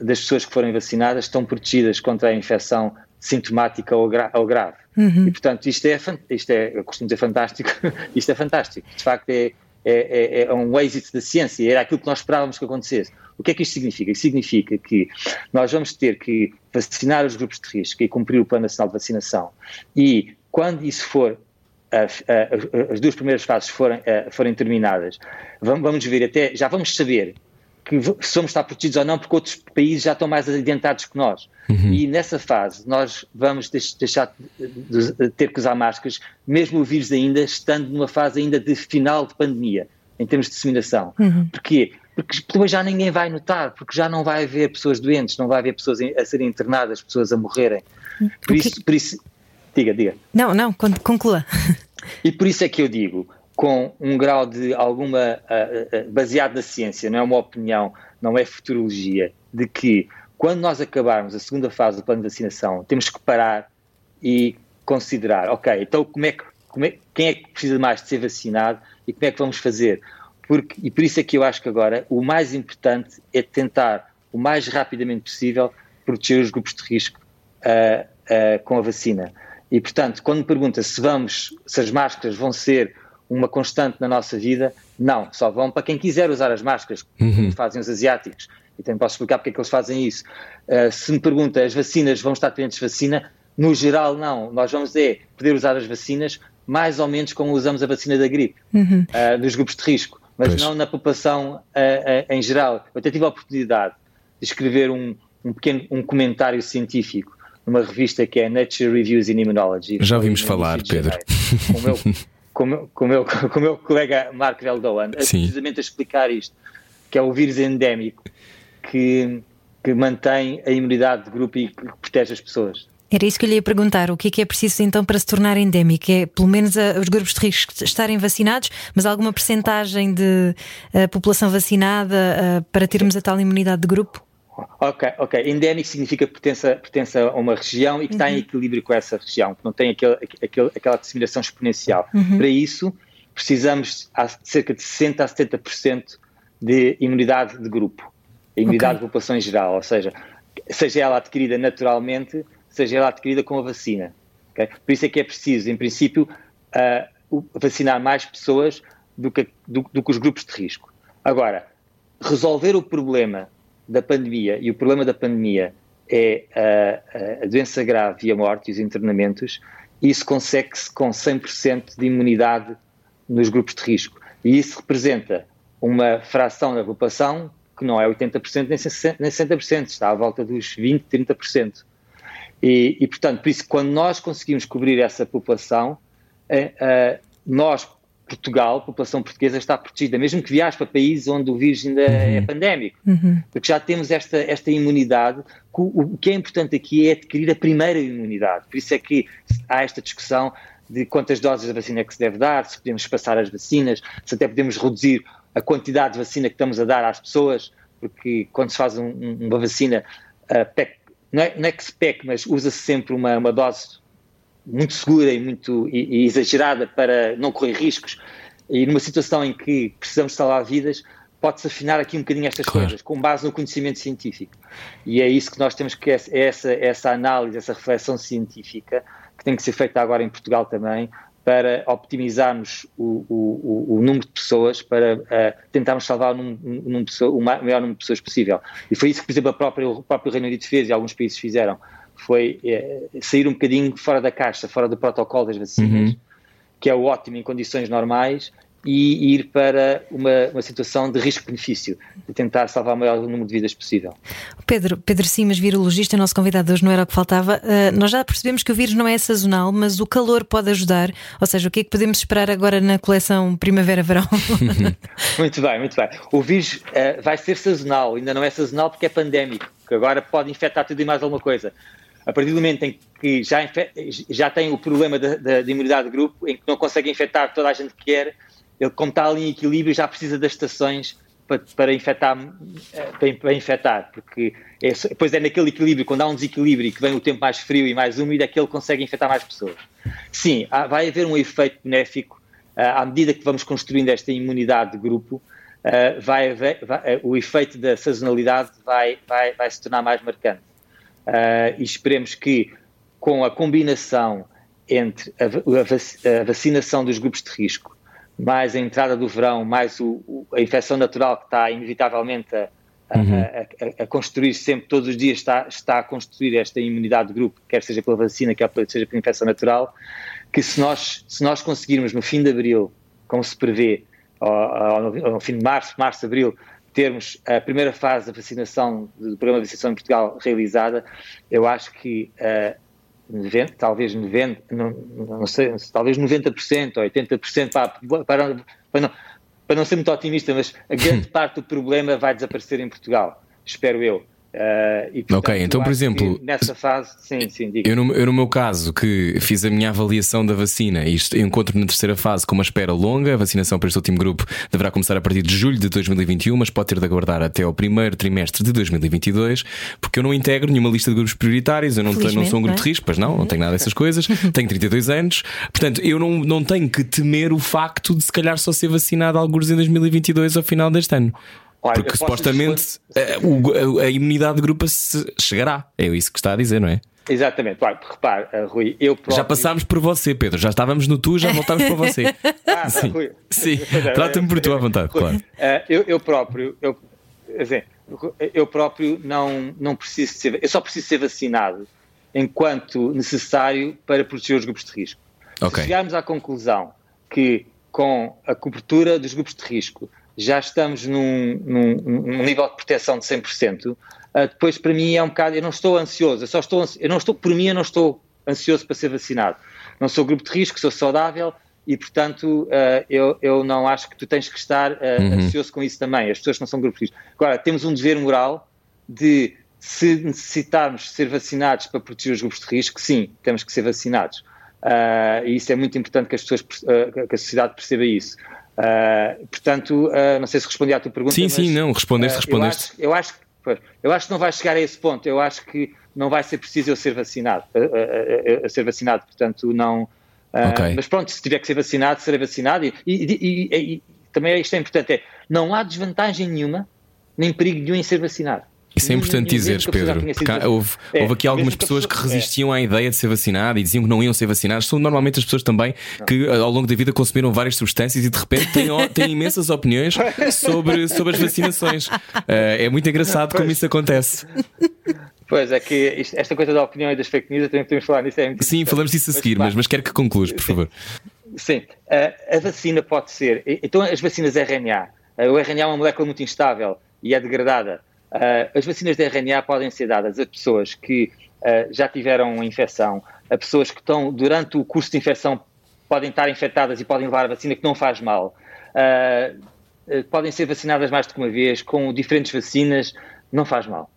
das pessoas que forem vacinadas estão protegidas contra a infecção sintomática ou, gra ou grave. Uhum. E, portanto, isto é, isto é, eu costumo dizer fantástico, isto é fantástico. De facto, é, é, é, é, um êxito da ciência, era aquilo que nós esperávamos que acontecesse. O que é que isto significa? Isto significa que nós vamos ter que vacinar os grupos de risco e cumprir o Plano Nacional de Vacinação. E quando isso for as duas primeiras fases forem, forem terminadas, vamos ver até, já vamos saber que somos estar protegidos ou não, porque outros países já estão mais adiantados que nós. Uhum. E nessa fase nós vamos deixar de ter que usar máscaras, mesmo o vírus ainda estando numa fase ainda de final de pandemia, em termos de disseminação. Uhum. Porquê? Porque depois já ninguém vai notar, porque já não vai haver pessoas doentes, não vai haver pessoas a serem internadas, pessoas a morrerem. Por isso, por isso Diga, diga. Não, não, conclua. E por isso é que eu digo, com um grau de alguma. Uh, uh, baseado na ciência, não é uma opinião, não é futurologia, de que quando nós acabarmos a segunda fase do plano de vacinação, temos que parar e considerar, ok, então como é que, como é, quem é que precisa mais de ser vacinado e como é que vamos fazer? Porque, e por isso é que eu acho que agora o mais importante é tentar, o mais rapidamente possível, proteger os grupos de risco uh, com a vacina. E, portanto, quando me pergunta se vamos, se as máscaras vão ser uma constante na nossa vida, Não, só vão para quem quiser usar as máscaras, como fazem os asiáticos. E também posso explicar porque é que eles fazem isso. Uh, se me pergunta, as vacinas vão estar dependentes de vacina? No geral, não. Nós vamos é poder usar as vacinas mais ou menos como usamos a vacina da gripe, Uhum. uh, dos grupos de risco, mas Pois. não na população uh, uh, em geral. Eu até tive a oportunidade de escrever um, um pequeno um comentário científico numa revista que é Nature Reviews in Immunology. Já ouvimos falar, Pedro. Com o meu, com o meu, com o meu, com o meu colega Mark Veldoan, a Sim. precisamente a explicar isto, que é o vírus endémico que, que mantém a imunidade de grupo e que protege as pessoas. Era isso que eu lhe ia perguntar. O que é que é preciso então para se tornar endémico? É pelo menos a- os grupos de risco estarem vacinados, mas alguma percentagem de população vacinada eh, para termos a tal imunidade de grupo? Ok, ok. Endémico significa que pertence, a- pertence a uma região e que está em equilíbrio com essa região, que não tem aquele, aquele- aquela disseminação exponencial. Para isso, precisamos de cerca de 60% a 70% de imunidade de grupo, a imunidade Ok. de população em geral, ou seja, seja ela adquirida naturalmente, seja ela adquirida com a vacina. ok? Por isso é que é preciso, em princípio, o- vacinar mais pessoas do que, do- do que os grupos de risco. Agora, resolver o problema da pandemia, e o problema da pandemia é a, a doença grave e a morte e os internamentos, isso consegue-se com 100% de imunidade nos grupos de risco. E isso representa uma fração da população que não é 80% nem 60%, nem 60%, está à volta dos 20%, 30%. E, e, portanto, por isso, quando nós conseguimos cobrir essa população, eh, eh, nós, Portugal, população portuguesa, está protegida, mesmo que viaje para países onde o vírus ainda é pandémico, porque já temos esta, esta imunidade. O, que é importante aqui é adquirir a primeira imunidade. Por isso é que há esta discussão de quantas doses da vacina é que se deve dar, se podemos passar as vacinas, se até podemos reduzir a quantidade de vacina que estamos a dar às pessoas, porque quando se faz um- um- uma vacina, ah, pec- não, é, não é que se peque, mas usa-se sempre uma, uma dose muito segura e muito e, e exagerada para não correr riscos. E numa situação em que precisamos salvar vidas, pode-se afinar aqui um bocadinho estas Claro. coisas, com base no conhecimento científico. E é isso que nós temos que, é essa, essa análise, essa reflexão científica, que tem que ser feita agora em Portugal também, para optimizarmos o, o, o- número de pessoas, para eh, tentarmos salvar o, número- o maior número de pessoas possível. E foi isso que, por exemplo, a própria, o próprio Reino Unido fez e alguns países fizeram. Foi eh, sair um bocadinho fora da caixa, fora do protocolo das vacinas, que é o ótimo em condições normais, e ir para uma, uma situação de risco-benefício, de tentar salvar o maior número de vidas possível. Pedro, Pedro Simas, virologista, nosso convidado hoje não era o que faltava. Uh, nós já percebemos que o vírus não é sazonal, mas o calor pode ajudar. Ou seja, o que é que podemos esperar agora na coleção primavera-verão? Muito bem, muito bem. O vírus eh, vai ser sazonal, ainda não é sazonal porque é pandémico, que agora pode infectar tudo e mais alguma coisa. A partir do momento em que já, já tem o problema da, da- da imunidade de grupo, em que não consegue infectar toda a gente que quer, ele, como está ali em equilíbrio, já precisa das estações para, para infectar, eh, para, para infectar, porque é, depois é naquele equilíbrio, quando há um desequilíbrio e que vem o tempo mais frio e mais úmido, é que ele consegue infectar mais pessoas. Sim, há- vai haver um efeito benéfico ah, à medida que vamos construindo esta imunidade de grupo, ah, vai vai- ah, o efeito da sazonalidade vai, vai, vai se tornar mais marcante. Ah, e esperemos que, com a combinação entre a, a vac- a vacinação dos grupos de risco, mais a entrada do verão, mais o- o- a infecção natural que está inevitavelmente a, a- a- a construir sempre, todos os dias está, está a construir esta imunidade de grupo, quer seja pela vacina, quer seja pela infecção natural, que se nós, se nós conseguirmos no fim de abril, como se prevê, ao, ao- ao fim de março, março, abril, termos a primeira fase da vacinação, do programa de vacinação em Portugal realizada, eu acho que eh, 90, talvez 90, não, não sei, talvez 90% ou 80% para, para, para, não, para não ser muito otimista, mas a grande parte do problema vai desaparecer em Portugal, espero eu. Eh, e, portanto, Ok, então, eu por exemplo, nessa fase, sim, sim, diga. Eu no, eu, no meu caso, que fiz a minha avaliação da vacina e est- encontro na terceira fase com uma espera longa, a vacinação para este último grupo deverá começar a partir de julho de 2021, mas pode ter de aguardar até ao primeiro trimestre de 2022, porque eu não integro nenhuma lista de grupos prioritários, eu não, tenho, não sou um grupo Felizmente, de risco, pois não, não tenho nada dessas coisas, tenho 32 anos, portanto eu não, não tenho que temer o facto de se calhar só ser vacinado alguns em 2022 ao final deste ano. Olha, Porque eu posso supostamente eh, o- a, a imunidade de grupo se chegará. É isso que está a dizer, não é? Exatamente, claro, repare, uh, Rui, eu próprio... Já passámos por você, Pedro, já estávamos no tu, já voltámos para você. Ah, Sim, Rui. Sim. trata-me por tua vontade, Rui, claro. eu, eu próprio, eu, assim, eu próprio não, não preciso ser, eu só preciso ser vacinado enquanto necessário para proteger os grupos de risco. Ok. Se chegarmos à conclusão que com a cobertura dos grupos de risco já estamos num, num, num nível de proteção de 100%, uh, depois para mim é um bocado, eu não estou ansioso, eu só estou, eu não estou, por mim eu não estou ansioso para ser vacinado. Não sou grupo de risco, sou saudável e portanto uh, eu, eu não acho que tu tens que estar uh, ansioso com isso também, as pessoas que não são grupo de risco. Agora, temos um dever moral de se necessitarmos ser vacinados para proteger os grupos de risco, sim, temos que ser vacinados. Uh, e isso é muito importante que as pessoas, uh, que a sociedade perceba isso. Uh, portanto, uh, não sei se respondi à tua pergunta. Sim, mas, sim, não, respondeste, uh, respondeste. Eu acho, eu, acho, eu acho que não vai chegar a esse ponto. Eu acho que não vai ser preciso eu ser vacinado, a, ser vacinado. Portanto, não. uh, Ok. Mas pronto, se tiver que ser vacinado, serei vacinado. E, e- e- e- e também isto é importante: é, não há desvantagem nenhuma, nem perigo nenhum em ser vacinado. Isso é importante dizeres, Pedro. porque há- vacinada. houve, É, houve aqui algumas pessoas que pessoa- é. resistiam à ideia de ser vacinado e diziam que não iam ser vacinados. São normalmente as pessoas também que ao longo da vida consumiram várias substâncias e de repente têm, têm imensas opiniões sobre, sobre as vacinações. Eh, é muito engraçado como isso acontece. Pois é que isto- esta coisa da opinião e das fake news, também podemos falar nisso. É Sim, falamos disso a Mas, seguir, pá, mas, mas quero que concluas, por favor. Sim, a, a vacina pode ser. Então, as vacinas RNA, eh, o RNA é uma molécula muito instável e é degradada. Eh, As vacinas de RNA podem ser dadas a pessoas que eh, já tiveram infecção, a pessoas que estão, durante o curso de infecção, podem estar infectadas e podem levar a vacina, que não faz mal. Eh, Podem ser vacinadas mais do que uma vez, com diferentes vacinas, não faz mal.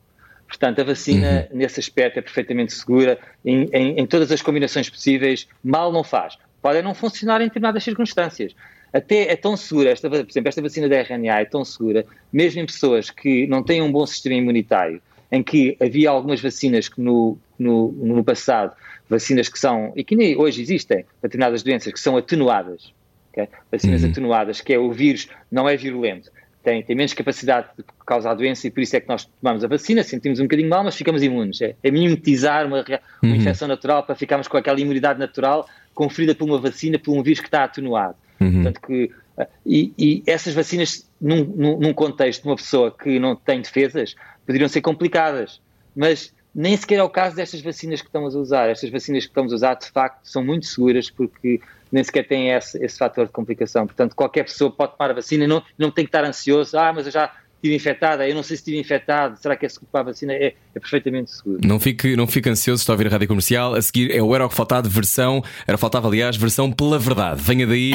Portanto, a vacina, nesse aspecto, é perfeitamente segura em, em- em todas as combinações possíveis. Mal não faz. Pode não funcionar em determinadas circunstâncias. Até é tão segura, esta, por exemplo, esta vacina da RNA é tão segura, mesmo em pessoas que não têm um bom sistema imunitário, em que havia algumas vacinas que no, no, no passado, vacinas que são, e que nem hoje existem, para determinadas doenças, que são atenuadas. ok? Vacinas atenuadas, que é o vírus não é virulento, tem, tem menos capacidade de causar doença e por isso é que nós tomamos a vacina, sentimos um bocadinho mal, mas ficamos imunes. É, é mimetizar uma, uma infecção natural para ficarmos com aquela imunidade natural conferida por uma vacina, por um vírus que está atenuado. Portanto, que, ah, e, e essas vacinas, num, num, num contexto de uma pessoa que não tem defesas, poderiam ser complicadas. Mas nem sequer é o caso destas vacinas que estamos a usar. Estas vacinas que estamos a usar, de facto, são muito seguras porque nem sequer têm esse, esse fator de complicação. Portanto, qualquer pessoa pode tomar a vacina e não, não tem que estar ansioso. Ah, mas eu já estive infectada, eu não sei se estive infectado, será que é seguro para a vacina? É, é perfeitamente seguro. Não fique, não fique ansioso, está a ouvir a rádio comercial. A seguir é o Era o que Faltava, versão. Era Faltava, aliás, versão pela verdade. Venha daí,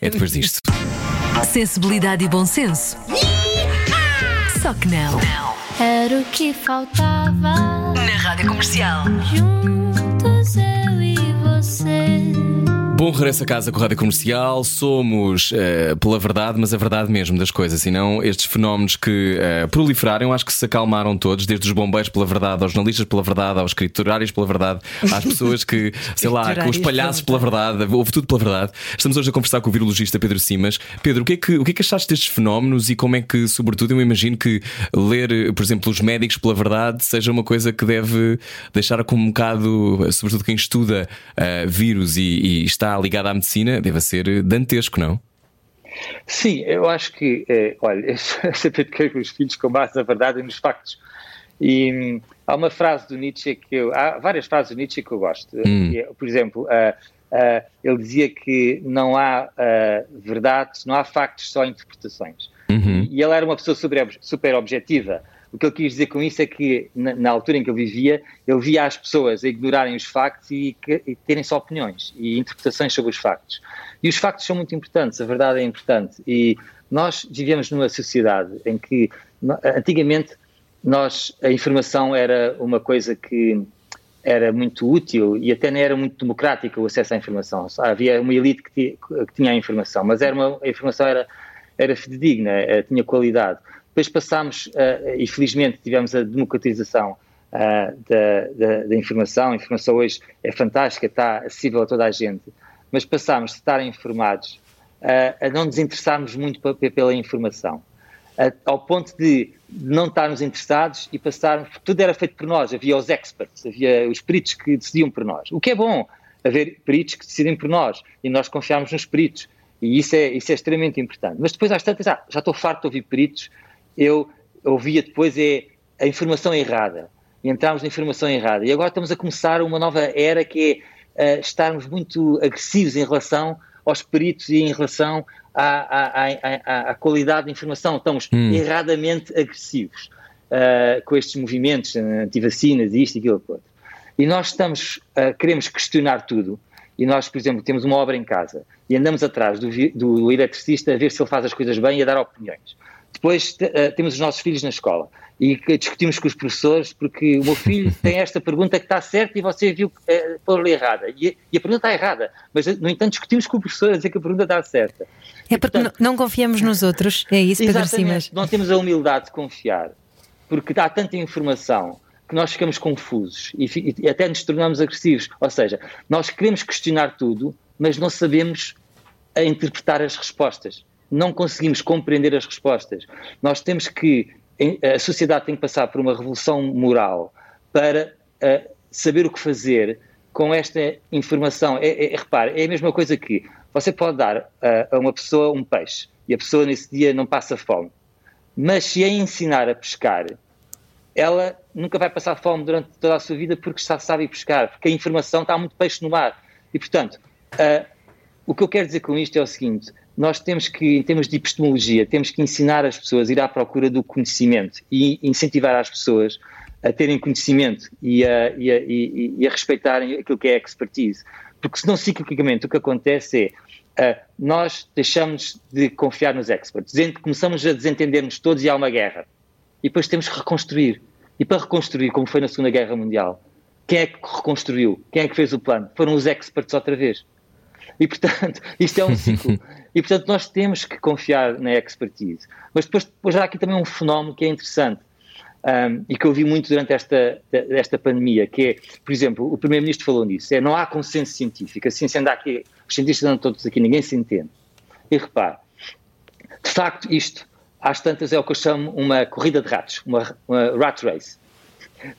é depois disto. Sensibilidade e bom senso. Só que não. Era o que faltava. Na Rádio Comercial. Juntos eu e você. Bom regresso a casa com a Rádio Comercial. Somos eh, pela verdade, mas a verdade mesmo das coisas. E não estes fenómenos que eh, proliferaram, acho que se acalmaram todos, desde os bombeiros pela verdade, aos jornalistas pela verdade, aos escriturários pela verdade, às pessoas que, sei lá, com os palhaços pela verdade, houve tudo pela verdade. Estamos hoje a conversar com o virologista Pedro Simas. Pedro, o que é que, o que, é que achaste destes fenómenos e como é que, sobretudo, eu imagino que ler, por exemplo, os médicos pela verdade seja uma coisa que deve deixar como um bocado, sobretudo quem estuda eh, vírus e, e está ligado à medicina, deve ser dantesco, não? Sim, eu acho que, eh, olha, eu sempre eduquei os filhos com base na verdade e nos factos. E hum, há uma frase do Nietzsche que eu. Há várias frases do Nietzsche que eu gosto. Que é, por exemplo, ah, ah, ele dizia que não há ah, verdades, não há factos, só interpretações. E ele era uma pessoa super, super objetiva. O que ele quis dizer com isso é que, na, na altura em que ele vivia, ele via as pessoas ignorarem os factos e, que- e terem só opiniões e interpretações sobre os factos. E os factos são muito importantes, a verdade é importante. E nós vivemos numa sociedade em que, antigamente, nós, a informação era uma coisa que era muito útil e até nem era muito democrática o acesso à informação. Havia uma elite que tinha a informação, mas era uma, a informação era, era fidedigna, eh, tinha qualidade. Depois passámos, eh, e felizmente tivemos a democratização ah, da, da- da informação. A informação hoje é fantástica, está acessível a toda a gente, mas passámos de estar informados ah, a não nos interessarmos muito pe- pela informação. ao ponto de não estarmos interessados e passarmos. Tudo era feito por nós, havia os experts, havia os peritos que decidiam por nós. O que é bom, haver peritos que decidem por nós e nós confiarmos nos peritos. E isso é, isso é extremamente importante. Mas depois, às tantas, ah, já estou farto de ouvir peritos, eu ouvia depois é a informação errada. E entramos na informação errada. E agora estamos a começar uma nova era que é uh, estarmos muito agressivos em relação aos peritos e em relação à, à, à, à qualidade da informação. Estamos hum. erradamente agressivos uh, com estes movimentos anti-vacinas, isto e aquilo outro. E nós estamos, uh, queremos questionar tudo. E nós, por exemplo, temos uma obra em casa e andamos atrás do, do eletricista a ver se ele faz as coisas bem e a dar opiniões. Depois uh, temos os nossos filhos na escola e discutimos com os professores porque o meu filho tem esta pergunta que está certa e você viu é, pôr-lhe errada. E, e, a pergunta está errada, mas no entanto discutimos com o professor a dizer que a pergunta está certa. É porque portanto, não confiamos nos outros, é isso, Pedro Simas? Não temos a humildade de confiar, porque há tanta informação que nós ficamos confusos e, e até nos tornamos agressivos. Ou seja, nós queremos questionar tudo, mas não sabemos interpretar as respostas não conseguimos compreender as respostas. Nós temos que, a sociedade tem que passar por uma revolução moral para uh, saber o que fazer com esta informação. É, é, repare, é a mesma coisa que você pode dar uh, a uma pessoa um peixe e a pessoa nesse dia não passa fome. Mas se a ensinar a pescar, ela nunca vai passar fome durante toda a sua vida porque sabe pescar, porque a informação está muito peixe no mar. E, portanto, uh, o que eu quero dizer com isto é o seguinte: nós temos que, em termos de epistemologia, temos que ensinar as pessoas a ir à procura do conhecimento e incentivar as pessoas a terem conhecimento e a, e a, e, a respeitarem aquilo que é expertise. Porque senão, ciclicamente, o que acontece é uh, nós deixamos de confiar nos experts, começamos a desentendermos todos e há uma guerra. E depois temos que reconstruir. E para reconstruir, como foi na Segunda Guerra Mundial, quem é que reconstruiu? Quem é que fez o plano? Foram os experts outra vez. E, portanto, isto é um ciclo. e, portanto, nós temos que confiar na expertise. Mas depois, depois há aqui também um fenómeno que é interessante um, e que eu vi muito durante esta, esta pandemia, que é, por exemplo, o Primeiro-Ministro falou nisso, é não há consenso científico. A ciência anda aqui, os cientistas andam todos aqui, ninguém se entende. E repare, de facto, isto, às tantas, é o que eu chamo uma corrida de ratos, uma, uma rat race.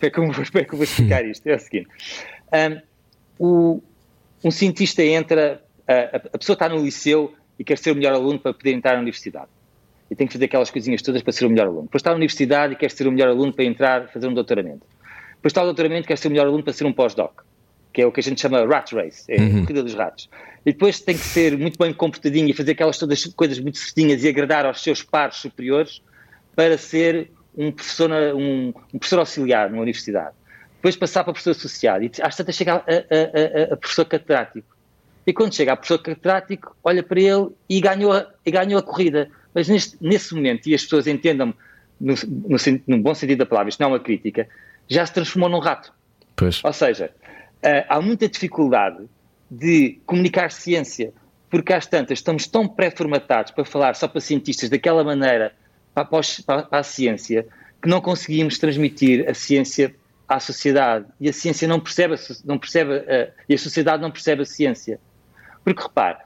É como, é como vou explicar isto? É o seguinte. Um, o, um cientista entra, a, a, pessoa está no liceu e quer ser o melhor aluno para poder entrar na universidade. E tem que fazer aquelas coisinhas todas para ser o melhor aluno. Depois está na universidade e quer ser o melhor aluno para entrar, fazer um doutoramento. Depois está o doutoramento e quer ser o melhor aluno para ser um pós-doc, que é o que a gente chama rat race, é uhum. a corrida dos ratos. E depois tem que ser muito bem comportadinho e fazer aquelas todas coisas muito certinhas e agradar aos seus pares superiores para ser um professor, um, um professor auxiliar numa universidade depois passar para professor associado e às tantas chega a, a, a, a, professor catedrático. E quando chega a professor catedrático, olha para ele e ganhou a, e ganhou a corrida. Mas neste, nesse momento, e as pessoas entendam no, no, no, bom sentido da palavra, isto não é uma crítica, já se transformou num rato. Pois. Ou seja, uh, há muita dificuldade de comunicar ciência, porque às tantas estamos tão pré-formatados para falar só para cientistas daquela maneira para, para, para a ciência, que não conseguimos transmitir a ciência à sociedade e a ciência não percebe, não percebe uh, e a sociedade não percebe a ciência. Porque repare,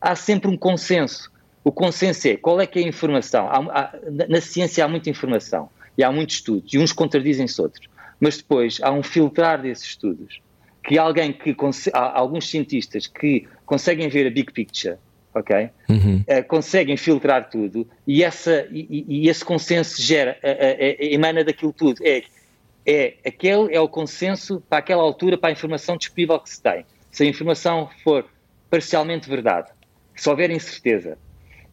há sempre um consenso. O consenso é qual é que é a informação. Há, há, na ciência há muita informação e há muitos estudos e uns contradizem-se outros. Mas depois há um filtrar desses estudos. Que alguém que há alguns cientistas que conseguem ver a big picture, ok? Uhum. Uh, conseguem filtrar tudo e, essa, e, e esse consenso gera, uh, uh, emana daquilo tudo. É é aquele é o consenso para aquela altura para a informação disponível que se tem. Se a informação for parcialmente verdade, se houver incerteza.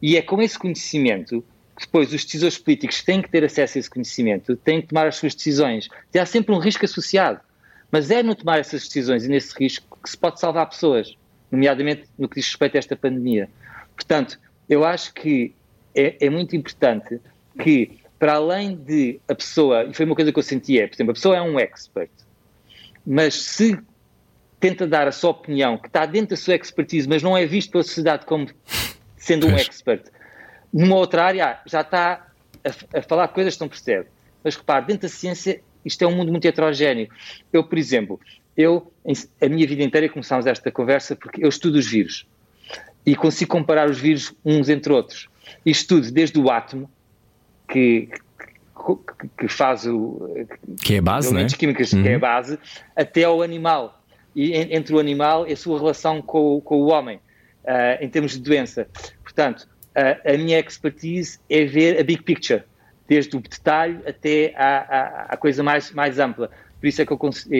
E é com esse conhecimento que depois os decisores políticos têm que ter acesso a esse conhecimento, têm que tomar as suas decisões. E há sempre um risco associado. Mas é no tomar essas decisões e nesse risco que se pode salvar pessoas, nomeadamente no que diz respeito a esta pandemia. Portanto, eu acho que é, é muito importante que para além de a pessoa, e foi uma coisa que eu senti, é, por exemplo, a pessoa é um expert, mas se tenta dar a sua opinião, que está dentro da sua expertise, mas não é visto pela sociedade como sendo um expert, numa outra área já está a, a falar coisas que não percebe. Mas repare, dentro da ciência, isto é um mundo muito heterogéneo. Eu, por exemplo, eu, a minha vida inteira, começámos esta conversa porque eu estudo os vírus e consigo comparar os vírus uns entre outros. E estudo desde o átomo que, que, que faz o. Que é a base, não é? elementos químicos, que é a base, até ao animal. E en- entre o animal e a sua relação com, com o homem, ah, em termos de doença. Portanto, ah, a minha expertise é ver a big picture, desde o detalhe até à, coisa mais, mais ampla. Por isso é que eu,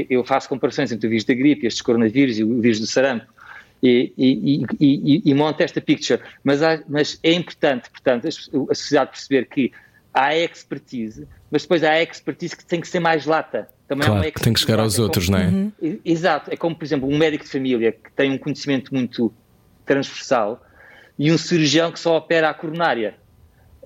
eu faço comparações entre o vírus da gripe, estes coronavírus e o vírus do sarampo. E, e, e, e, monta esta picture. Mas, há- mas é importante, portanto, a sociedade perceber que há expertise, mas depois há expertise que tem que ser mais lata. Também Claro, uma que tem que chegar aos lata, outros, como- não é? E- Exato, é como, por exemplo, um médico de família que tem um conhecimento muito transversal e um cirurgião que só opera a coronária,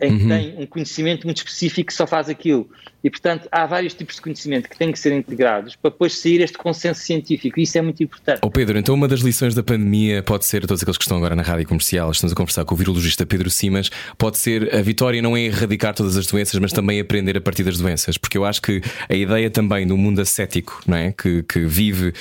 em que tem um conhecimento muito específico que só faz aquilo. E, portanto, há vários tipos de conhecimento que têm que ser integrados para depois sair este consenso científico. E isso é muito importante. Ó Pedro, então uma das lições da pandemia pode ser, todos aqueles que estão agora na rádio comercial, estamos a conversar com o virologista Pedro Simas, pode ser a vitória não é erradicar todas as doenças, mas também aprender a partir das doenças. Porque eu acho que a ideia também do mundo ascético, não é? Que, que vive,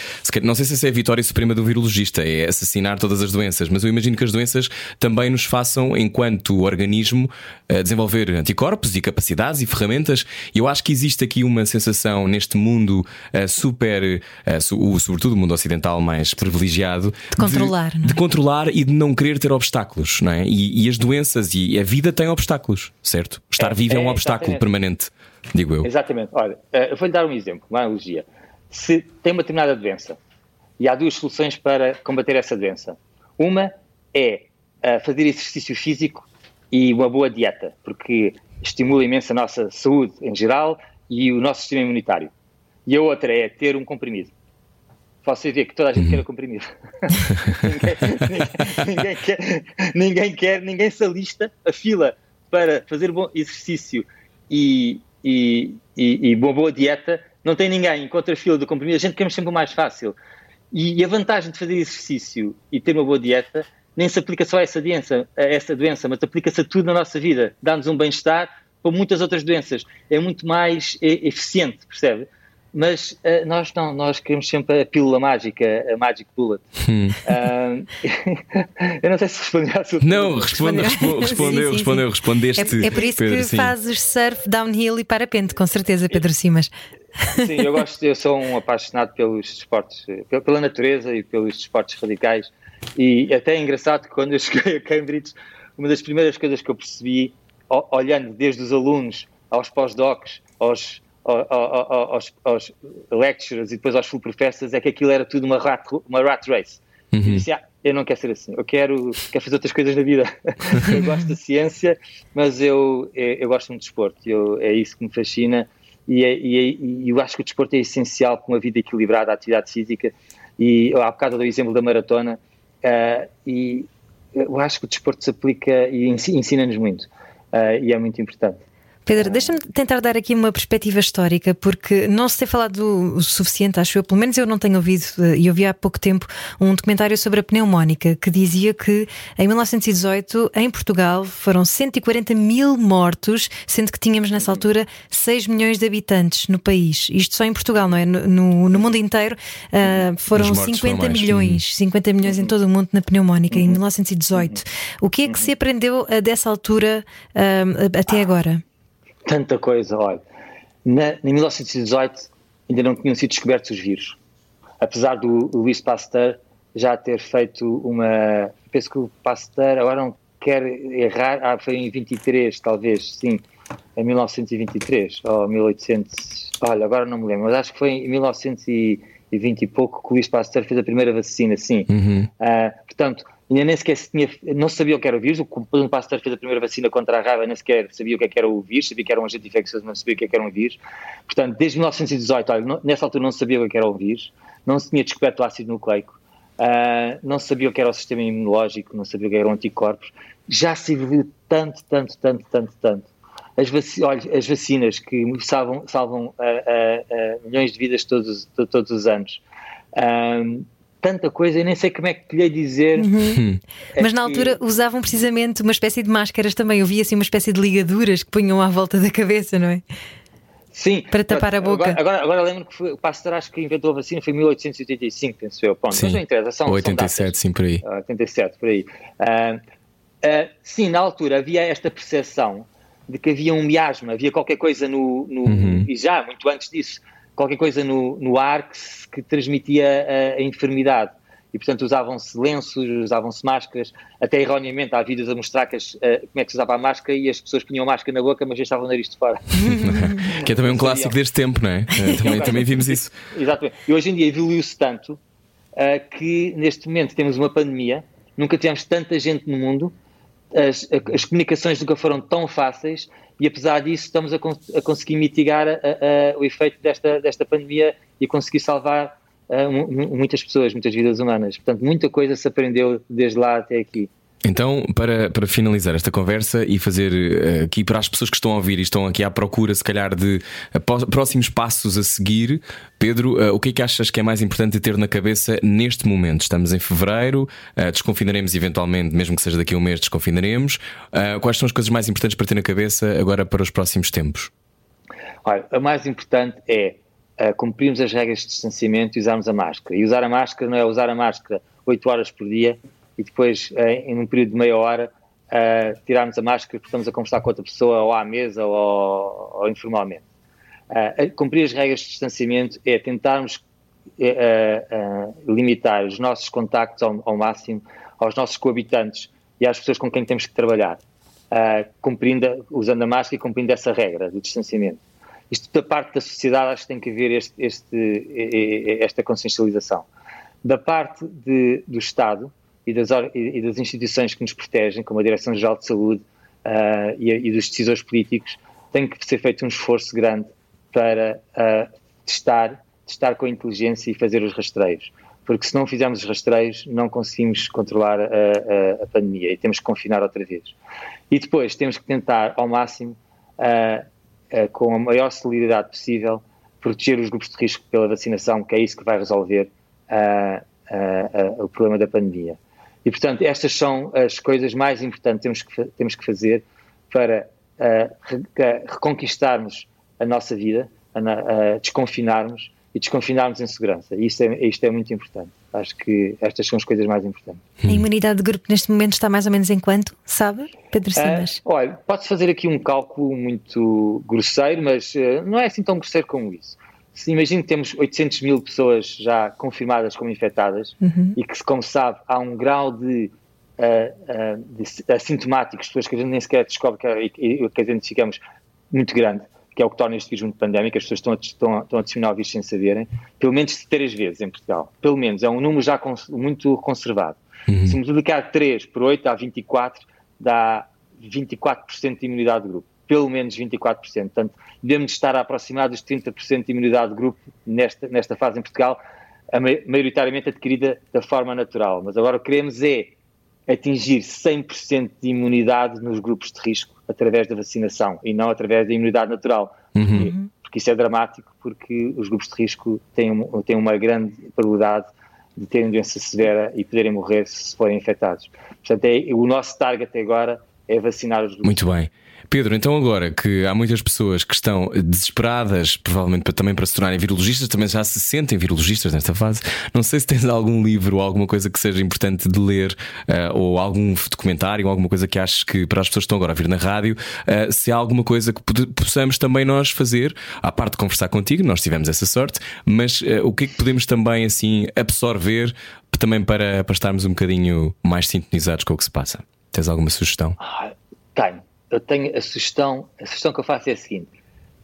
não sei se essa é a vitória suprema do virologista, é assassinar todas as doenças, mas eu imagino que as doenças também nos façam, enquanto organismo, a desenvolver anticorpos e capacidades e ferramentas. E eu acho que existe aqui uma sensação neste mundo eh, super, su- o- sobretudo o mundo ocidental mais privilegiado, de controlar, não é? de controlar e de não querer ter obstáculos, não é? E, e as doenças e a vida têm obstáculos, certo? Estar É, vivo é, um é, obstáculo exatamente. permanente, digo eu. Exatamente. Olha, eh, eu vou-lhe dar um exemplo, uma analogia. Se tem uma determinada doença e há duas soluções para combater essa doença. Uma é fazer exercício físico e uma boa dieta, porque estimula imenso a nossa saúde em geral e o nosso sistema imunitário. E a outra é ter um comprimido. Você vê que toda a gente quer o comprimido. ninguém, ninguém- quer, ninguém quer, ninguém se alista a fila para fazer bom exercício e, e, e, e uma boa dieta. Não tem ninguém, encontra a fila do comprimido, a gente quer sempre o mais fácil. E, e a vantagem de fazer exercício e ter uma boa dieta nem se aplica só a essa doença, a essa doença mas aplica-se a tudo na nossa vida. Dá-nos um bem-estar para muitas outras doenças. É muito mais eh, eficiente, percebe? Mas eh, nós não, nós queremos sempre a pílula mágica, a Magic Bullet. Ah, eu não sei se respondi à sua Não, pergunta. responde, respo- respondeu, respondeu, sim. respondeste. É, é por isso Pedro, que sim. fazes surf, downhill e parapente, com certeza, Pedro Simas. Sim, eu gosto, eu sou um apaixonado pelos esportes, pel- pela natureza e pelos esportes radicais. E até é engraçado que quando eu cheguei a Cambridge, uma das primeiras coisas que eu percebi, olhando desde os alunos aos pós-docs, aos, ao- ao- ao- aos, aos lecturers e depois aos full professors, é que aquilo era tudo uma rat, uma rat race. E disse, ah, eu não quero ser assim, eu quero, quero fazer outras coisas na vida. eu gosto da ciência, mas eu, eu, gosto muito de desporto, eu, é isso que me fascina e, é- e, é- e eu acho que o desporto é essencial para uma vida equilibrada, a atividade física. E há bocado eu dei o exemplo da maratona, ah, e eu acho que o desporto se aplica e ensi- ensina-nos muito, ah, e é muito importante. Pedro, deixa-me tentar dar aqui uma perspectiva histórica, porque não se tem falado o suficiente, acho eu, pelo menos eu não tenho ouvido, eh, e ouvi há pouco tempo um documentário sobre a pneumónica que dizia que em 1918, em Portugal, foram 140 mil mortos, sendo que tínhamos nessa altura 6 milhões de habitantes no país. Isto só em Portugal, não é? No, no- mundo inteiro ah, foram Os mortos 50 foram milhões, 50 milhões em todo o mundo na pneumónica, em 1918. O que é que se aprendeu ah, dessa altura ah, até agora? Tanta coisa. Olha, na, em 1918 ainda não tinham sido descobertos os vírus. Apesar do Louis Pasteur já ter feito uma. Penso que o Pasteur, agora não quer errar, ah, foi em 23, talvez, sim, em 1923 ou 1800. Olha, agora não me lembro, mas acho que foi em 1920 e pouco que o Louis Pasteur fez a primeira vacina, sim. Ah, portanto, ainda nem sequer se tinha, não sabia o que era o vírus. O o Pasteur fez a primeira vacina contra a raiva, nem sequer sabia o que, é que era o vírus, sabia que era um agente infeccioso, não sabia o que, é era um vírus. Portanto, desde 1918, olha, nessa altura não sabia o que, é que era o vírus, não se tinha descoberto o ácido nucleico, ah, não sabia o que era o sistema imunológico, não sabia o que eram anticorpos. Já se evoluiu tanto, tanto, tanto, tanto, tanto. As, vaci olha, as vacinas que salvam, salvam ah, ah, milhões de vidas todos, to- todos os anos. Tanta coisa, eu nem sei como é que lhe ia dizer. É Mas na que- altura usavam precisamente uma espécie de máscaras também. Eu vi assim uma espécie de ligaduras que punham à volta da cabeça, não é? Sim. Para tapar a boca. Agora, agora, agora lembro que foi, o Pasteur acho que inventou a vacina foi em 1885, penso eu. Pronto, Sim. mas não interessa, são, Ou são 87, datas. sim, por aí. Ah, 87, por aí. Ah, ah, sim, na altura havia esta percepção de que havia um miasma, havia qualquer coisa no, no Uhum. e já muito antes disso, qualquer coisa no, no ar que, que transmitia a, a enfermidade. E portanto usavam-se lenços, usavam-se máscaras, até erroneamente há vídeos a mostrar que as, eh, como é que se usava a máscara e as pessoas punham a máscara na boca, mas deixavam o nariz de fora. Que é também um clássico deste tempo, não é? Eh, Também, também vimos isso. Exatamente. E hoje em dia evoluiu-se tanto ah, que neste momento temos uma pandemia, nunca tivemos tanta gente no mundo, as, as comunicações nunca foram tão fáceis e apesar disso estamos a, a conseguir mitigar a- a- o efeito desta, desta pandemia e conseguir salvar mu- muitas pessoas, muitas vidas humanas. Portanto, muita coisa se aprendeu desde lá até aqui. Então, para, para finalizar esta conversa e fazer eh, aqui para as pessoas que estão a ouvir e estão aqui à procura, se calhar, de eh, próximos passos a seguir, Pedro, eh, o que é que achas que é mais importante ter na cabeça neste momento? Estamos em fevereiro, desconfinaremos eventualmente, mesmo que seja daqui a um mês, desconfinaremos. Quais são as coisas mais importantes para ter na cabeça agora para os próximos tempos? Olha, o mais importante é cumprirmos as regras de distanciamento e usarmos a máscara. E usar a máscara não é usar a máscara 8 horas por dia e depois, uh, em um período de meia hora, uh, tirarmos a máscara porque estamos a conversar com outra pessoa, ou à mesa, ou, ou informalmente. Uh, cumprir as regras de distanciamento é tentarmos uh, uh, limitar os nossos contactos ao, ao máximo aos nossos coabitantes e às pessoas com quem temos que trabalhar, cumprindo, usando a máscara e cumprindo essa regra do distanciamento. Isto da parte da sociedade acho que tem que haver este, este, esta consciencialização. Da parte de, do Estado e das, e das, instituições que nos protegem, como a Direção-Geral de Saúde uh, e, e, dos decisores políticos, tem que ser feito um esforço grande para uh, testar, testar com inteligência e fazer os rastreios. Porque se não fizermos os rastreios, não conseguimos controlar a, a, a pandemia e temos que confinar outra vez. E depois temos que tentar, ao máximo, uh, com a maior celeridade possível, proteger os grupos de risco pela vacinação, que é isso que vai resolver uh, o problema da pandemia. E, portanto, estas são as coisas mais importantes que temos que, temos que fazer para reconquistarmos a nossa vida, a, a desconfinarmos e desconfinarmos em segurança. E isto é, isto é muito importante. Acho que estas são as coisas mais importantes. A imunidade de grupo neste momento está mais ou menos em quanto, sabe, Pedro Simas? Uh, olha, pode-se fazer aqui um cálculo muito grosseiro, mas uh, não é assim tão grosseiro como isso. Se imagino que temos 800 mil pessoas já confirmadas como infectadas uhum. e que, como sabe, há um grau de, uh, de assintomáticos, pessoas que a gente nem sequer descobre que, que, que identificamos muito grande, que é o que torna este vírus muito pandémico, as pessoas estão a, estão, estão a disseminar o vírus sem saberem, pelo menos três vezes em Portugal. Pelo menos, é um número já cons, muito conservado. Uhum. Se multiplicar 3 por 8 dá 24, dá 24% de imunidade de grupo. Pelo menos 24%. Portanto, devemos estar aproximados dos 30% de imunidade de grupo nesta, nesta fase em Portugal, a, maioritariamente adquirida da forma natural. Mas agora o que queremos é atingir 100% de imunidade nos grupos de risco através da vacinação e não através da imunidade natural. Uhum. Porque, porque isso é dramático, porque os grupos de risco têm, têm uma grande probabilidade de terem doença severa e poderem morrer se forem infectados. Portanto, é, o nosso target até agora é vacinar os grupos. Muito bem. Pedro, então agora que há muitas pessoas que estão desesperadas, provavelmente também para se tornarem virologistas, também já se sentem virologistas nesta fase. Não sei se tens algum livro ou alguma coisa que seja importante de ler, uh, ou algum documentário, ou alguma coisa que aches que para as pessoas que estão agora a vir na rádio, uh, se há alguma coisa que possamos também nós fazer, à parte de conversar contigo, nós tivemos essa sorte, mas uh, o que é que podemos também assim absorver também para, para estarmos um bocadinho mais sintonizados com o que se passa? Tens alguma sugestão? Ah, tenho eu tenho a sugestão, a sugestão que eu faço é a seguinte: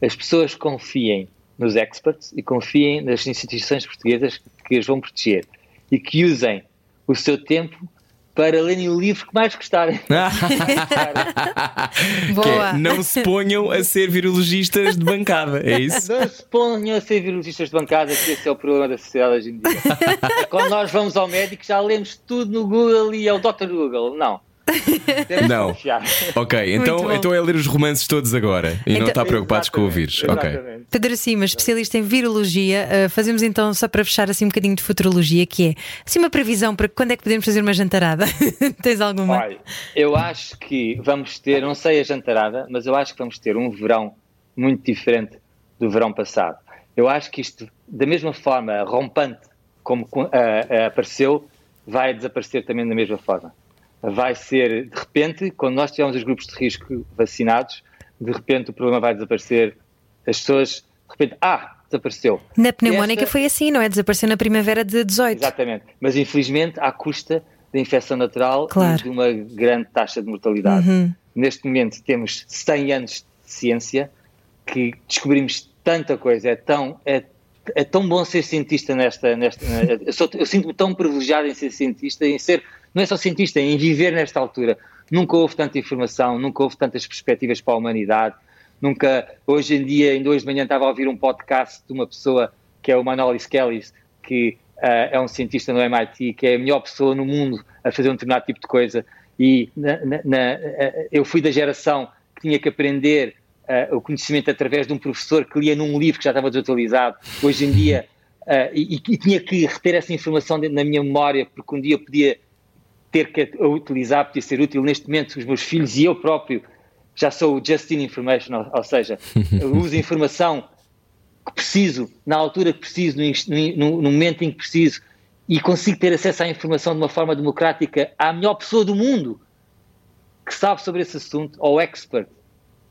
as pessoas confiem nos experts e confiem nas instituições portuguesas que as vão proteger e que usem o seu tempo para lerem o livro que mais gostarem. Boa. É, não se ponham a ser virologistas de bancada, é isso? Não se ponham a ser virologistas de bancada, que esse é o problema da sociedade hoje em dia. Quando nós vamos ao médico já lemos tudo no Google e é o Dr. Google. Não. Não. Ok, então, então é ler os romances todos agora e então, não estar preocupados com o vírus. Ok. Pedro Cima, especialista em virologia, uh, fazemos então, só para fechar assim um bocadinho de futurologia, que é assim uma previsão para quando é que podemos fazer uma jantarada? Tens alguma? Olha, eu acho que vamos ter, não sei a jantarada, mas eu acho que vamos ter um verão muito diferente do verão passado. Eu acho que isto, da mesma forma rompante como uh, uh, apareceu, vai desaparecer também da mesma forma vai ser, de repente, quando nós tivermos os grupos de risco vacinados, de repente o problema vai desaparecer, as pessoas, de repente, ah, desapareceu. Na pneumónica Esta- foi assim, não é? Desapareceu na primavera de 18. Exatamente. Mas infelizmente à custa da infecção natural Claro. e de uma grande taxa de mortalidade. Uhum. Neste momento temos 100 anos de ciência que descobrimos tanta coisa. É tão, é, é tão bom ser cientista nesta. nesta eu, eu sinto-me tão privilegiado em ser cientista, em ser, não é só cientista, em viver nesta altura. Nunca houve tanta informação, nunca houve tantas perspectivas para a humanidade. Nunca, hoje em dia, ainda hoje de manhã, estava a ouvir um podcast de uma pessoa que é o Manolis Kellis, que ah, é um cientista no MIT, que é a melhor pessoa no mundo a fazer um determinado tipo de coisa. E na- na- na- ah, eu fui da geração que tinha que aprender ah, o conhecimento através de um professor que lia num livro que já estava desatualizado. Hoje em dia, ah, e, e tinha que reter essa informação da minha memória, porque um dia eu podia ter que a utilizar, podia ser útil. Neste momento, os meus filhos e eu próprio já sou o just in information, ou, ou seja, uso a informação que preciso, na altura que preciso, no, no- no momento em que preciso, e consigo ter acesso à informação de uma forma democrática à melhor pessoa do mundo que sabe sobre esse assunto, ao expert.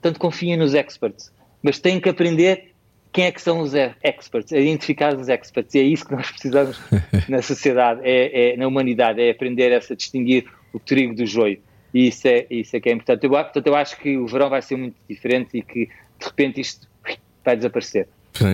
Portanto, confiem nos experts. Mas têm que aprender quem é que são os experts, a identificar os experts. E é isso que nós precisamos na sociedade, é, é- na humanidade, é aprender a distinguir o trigo do joio. E isso é, isso é que é importante. Eu, portanto, eu acho que o verão vai ser muito diferente e que, de repente, isto vai desaparecer.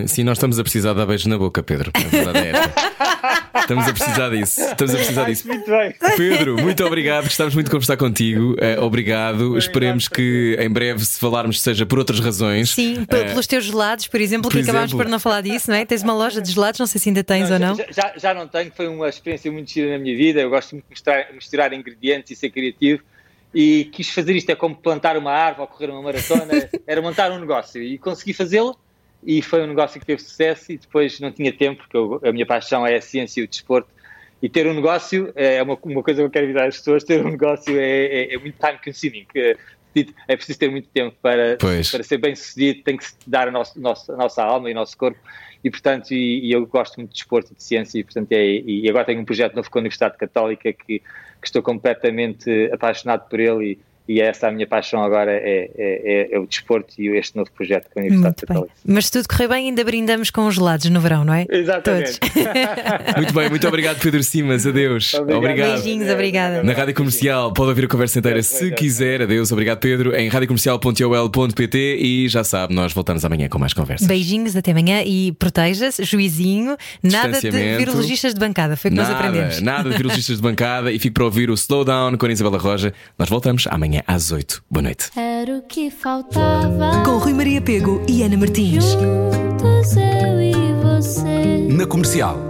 Sim, nós estamos a precisar de dar beijos na boca, Pedro. A verdade é esta. Estamos a precisar disso. Estamos a precisar disso. Muito bem. Pedro, muito obrigado. Gostávamos muito de conversar contigo. Eh, obrigado. Esperemos que em breve, se falarmos, seja por outras razões. Sim, Eh, pelos teus gelados, por exemplo, por que acabámos por não falar disso, não é? Tens uma loja de gelados, não sei se ainda tens ou não. Já, já, já não tenho, foi uma experiência muito gira na minha vida. Eu gosto muito de misturar, misturar ingredientes e ser criativo. E quis fazer isto, é como plantar uma árvore ou correr uma maratona, era montar um negócio. E consegui fazê-lo. E foi um negócio que teve sucesso. E depois não tinha tempo, porque eu- a minha paixão é a ciência e o desporto. E ter um negócio é uma, uma coisa que eu quero avisar as pessoas: ter um negócio é, é- é muito time consuming. que É preciso ter muito tempo para, Pois. para ser bem sucedido, tem que se dar a, nosso, nosso- a nossa alma e o nosso corpo. E, portanto, e, e eu gosto muito de desporto e de ciência, e, portanto, é, e agora tenho um projeto novo com a Universidade Católica que, que estou completamente apaixonado por ele e, e essa a minha paixão agora é, é, é- é o desporto e este novo projeto com a Universidade Muito bem. Católica. Mas se tudo correr bem, ainda brindamos com os gelados no verão, não é? Exatamente. Muito bem, muito obrigado, Pedro Simas. Adeus. Obrigado. Obrigado. Beijinhos, obrigada. Na Rádio Comercial pode ouvir a conversa inteira se quiser. Adeus, obrigado, Pedro. Em radiocomercial.ol.pt e já sabe, nós voltamos amanhã com mais conversas. Beijinhos, até amanhã e proteja-se, juizinho, nada de virologistas de bancada, foi o que nós aprendemos. Nada, de virologistas de bancada e fico para ouvir o Slowdown com a Isabela Roja. Nós voltamos amanhã às 8. Boa noite. Era o que faltava. Com Rui Maria Pego e Ana Martins. Juntos eu e você. Na comercial.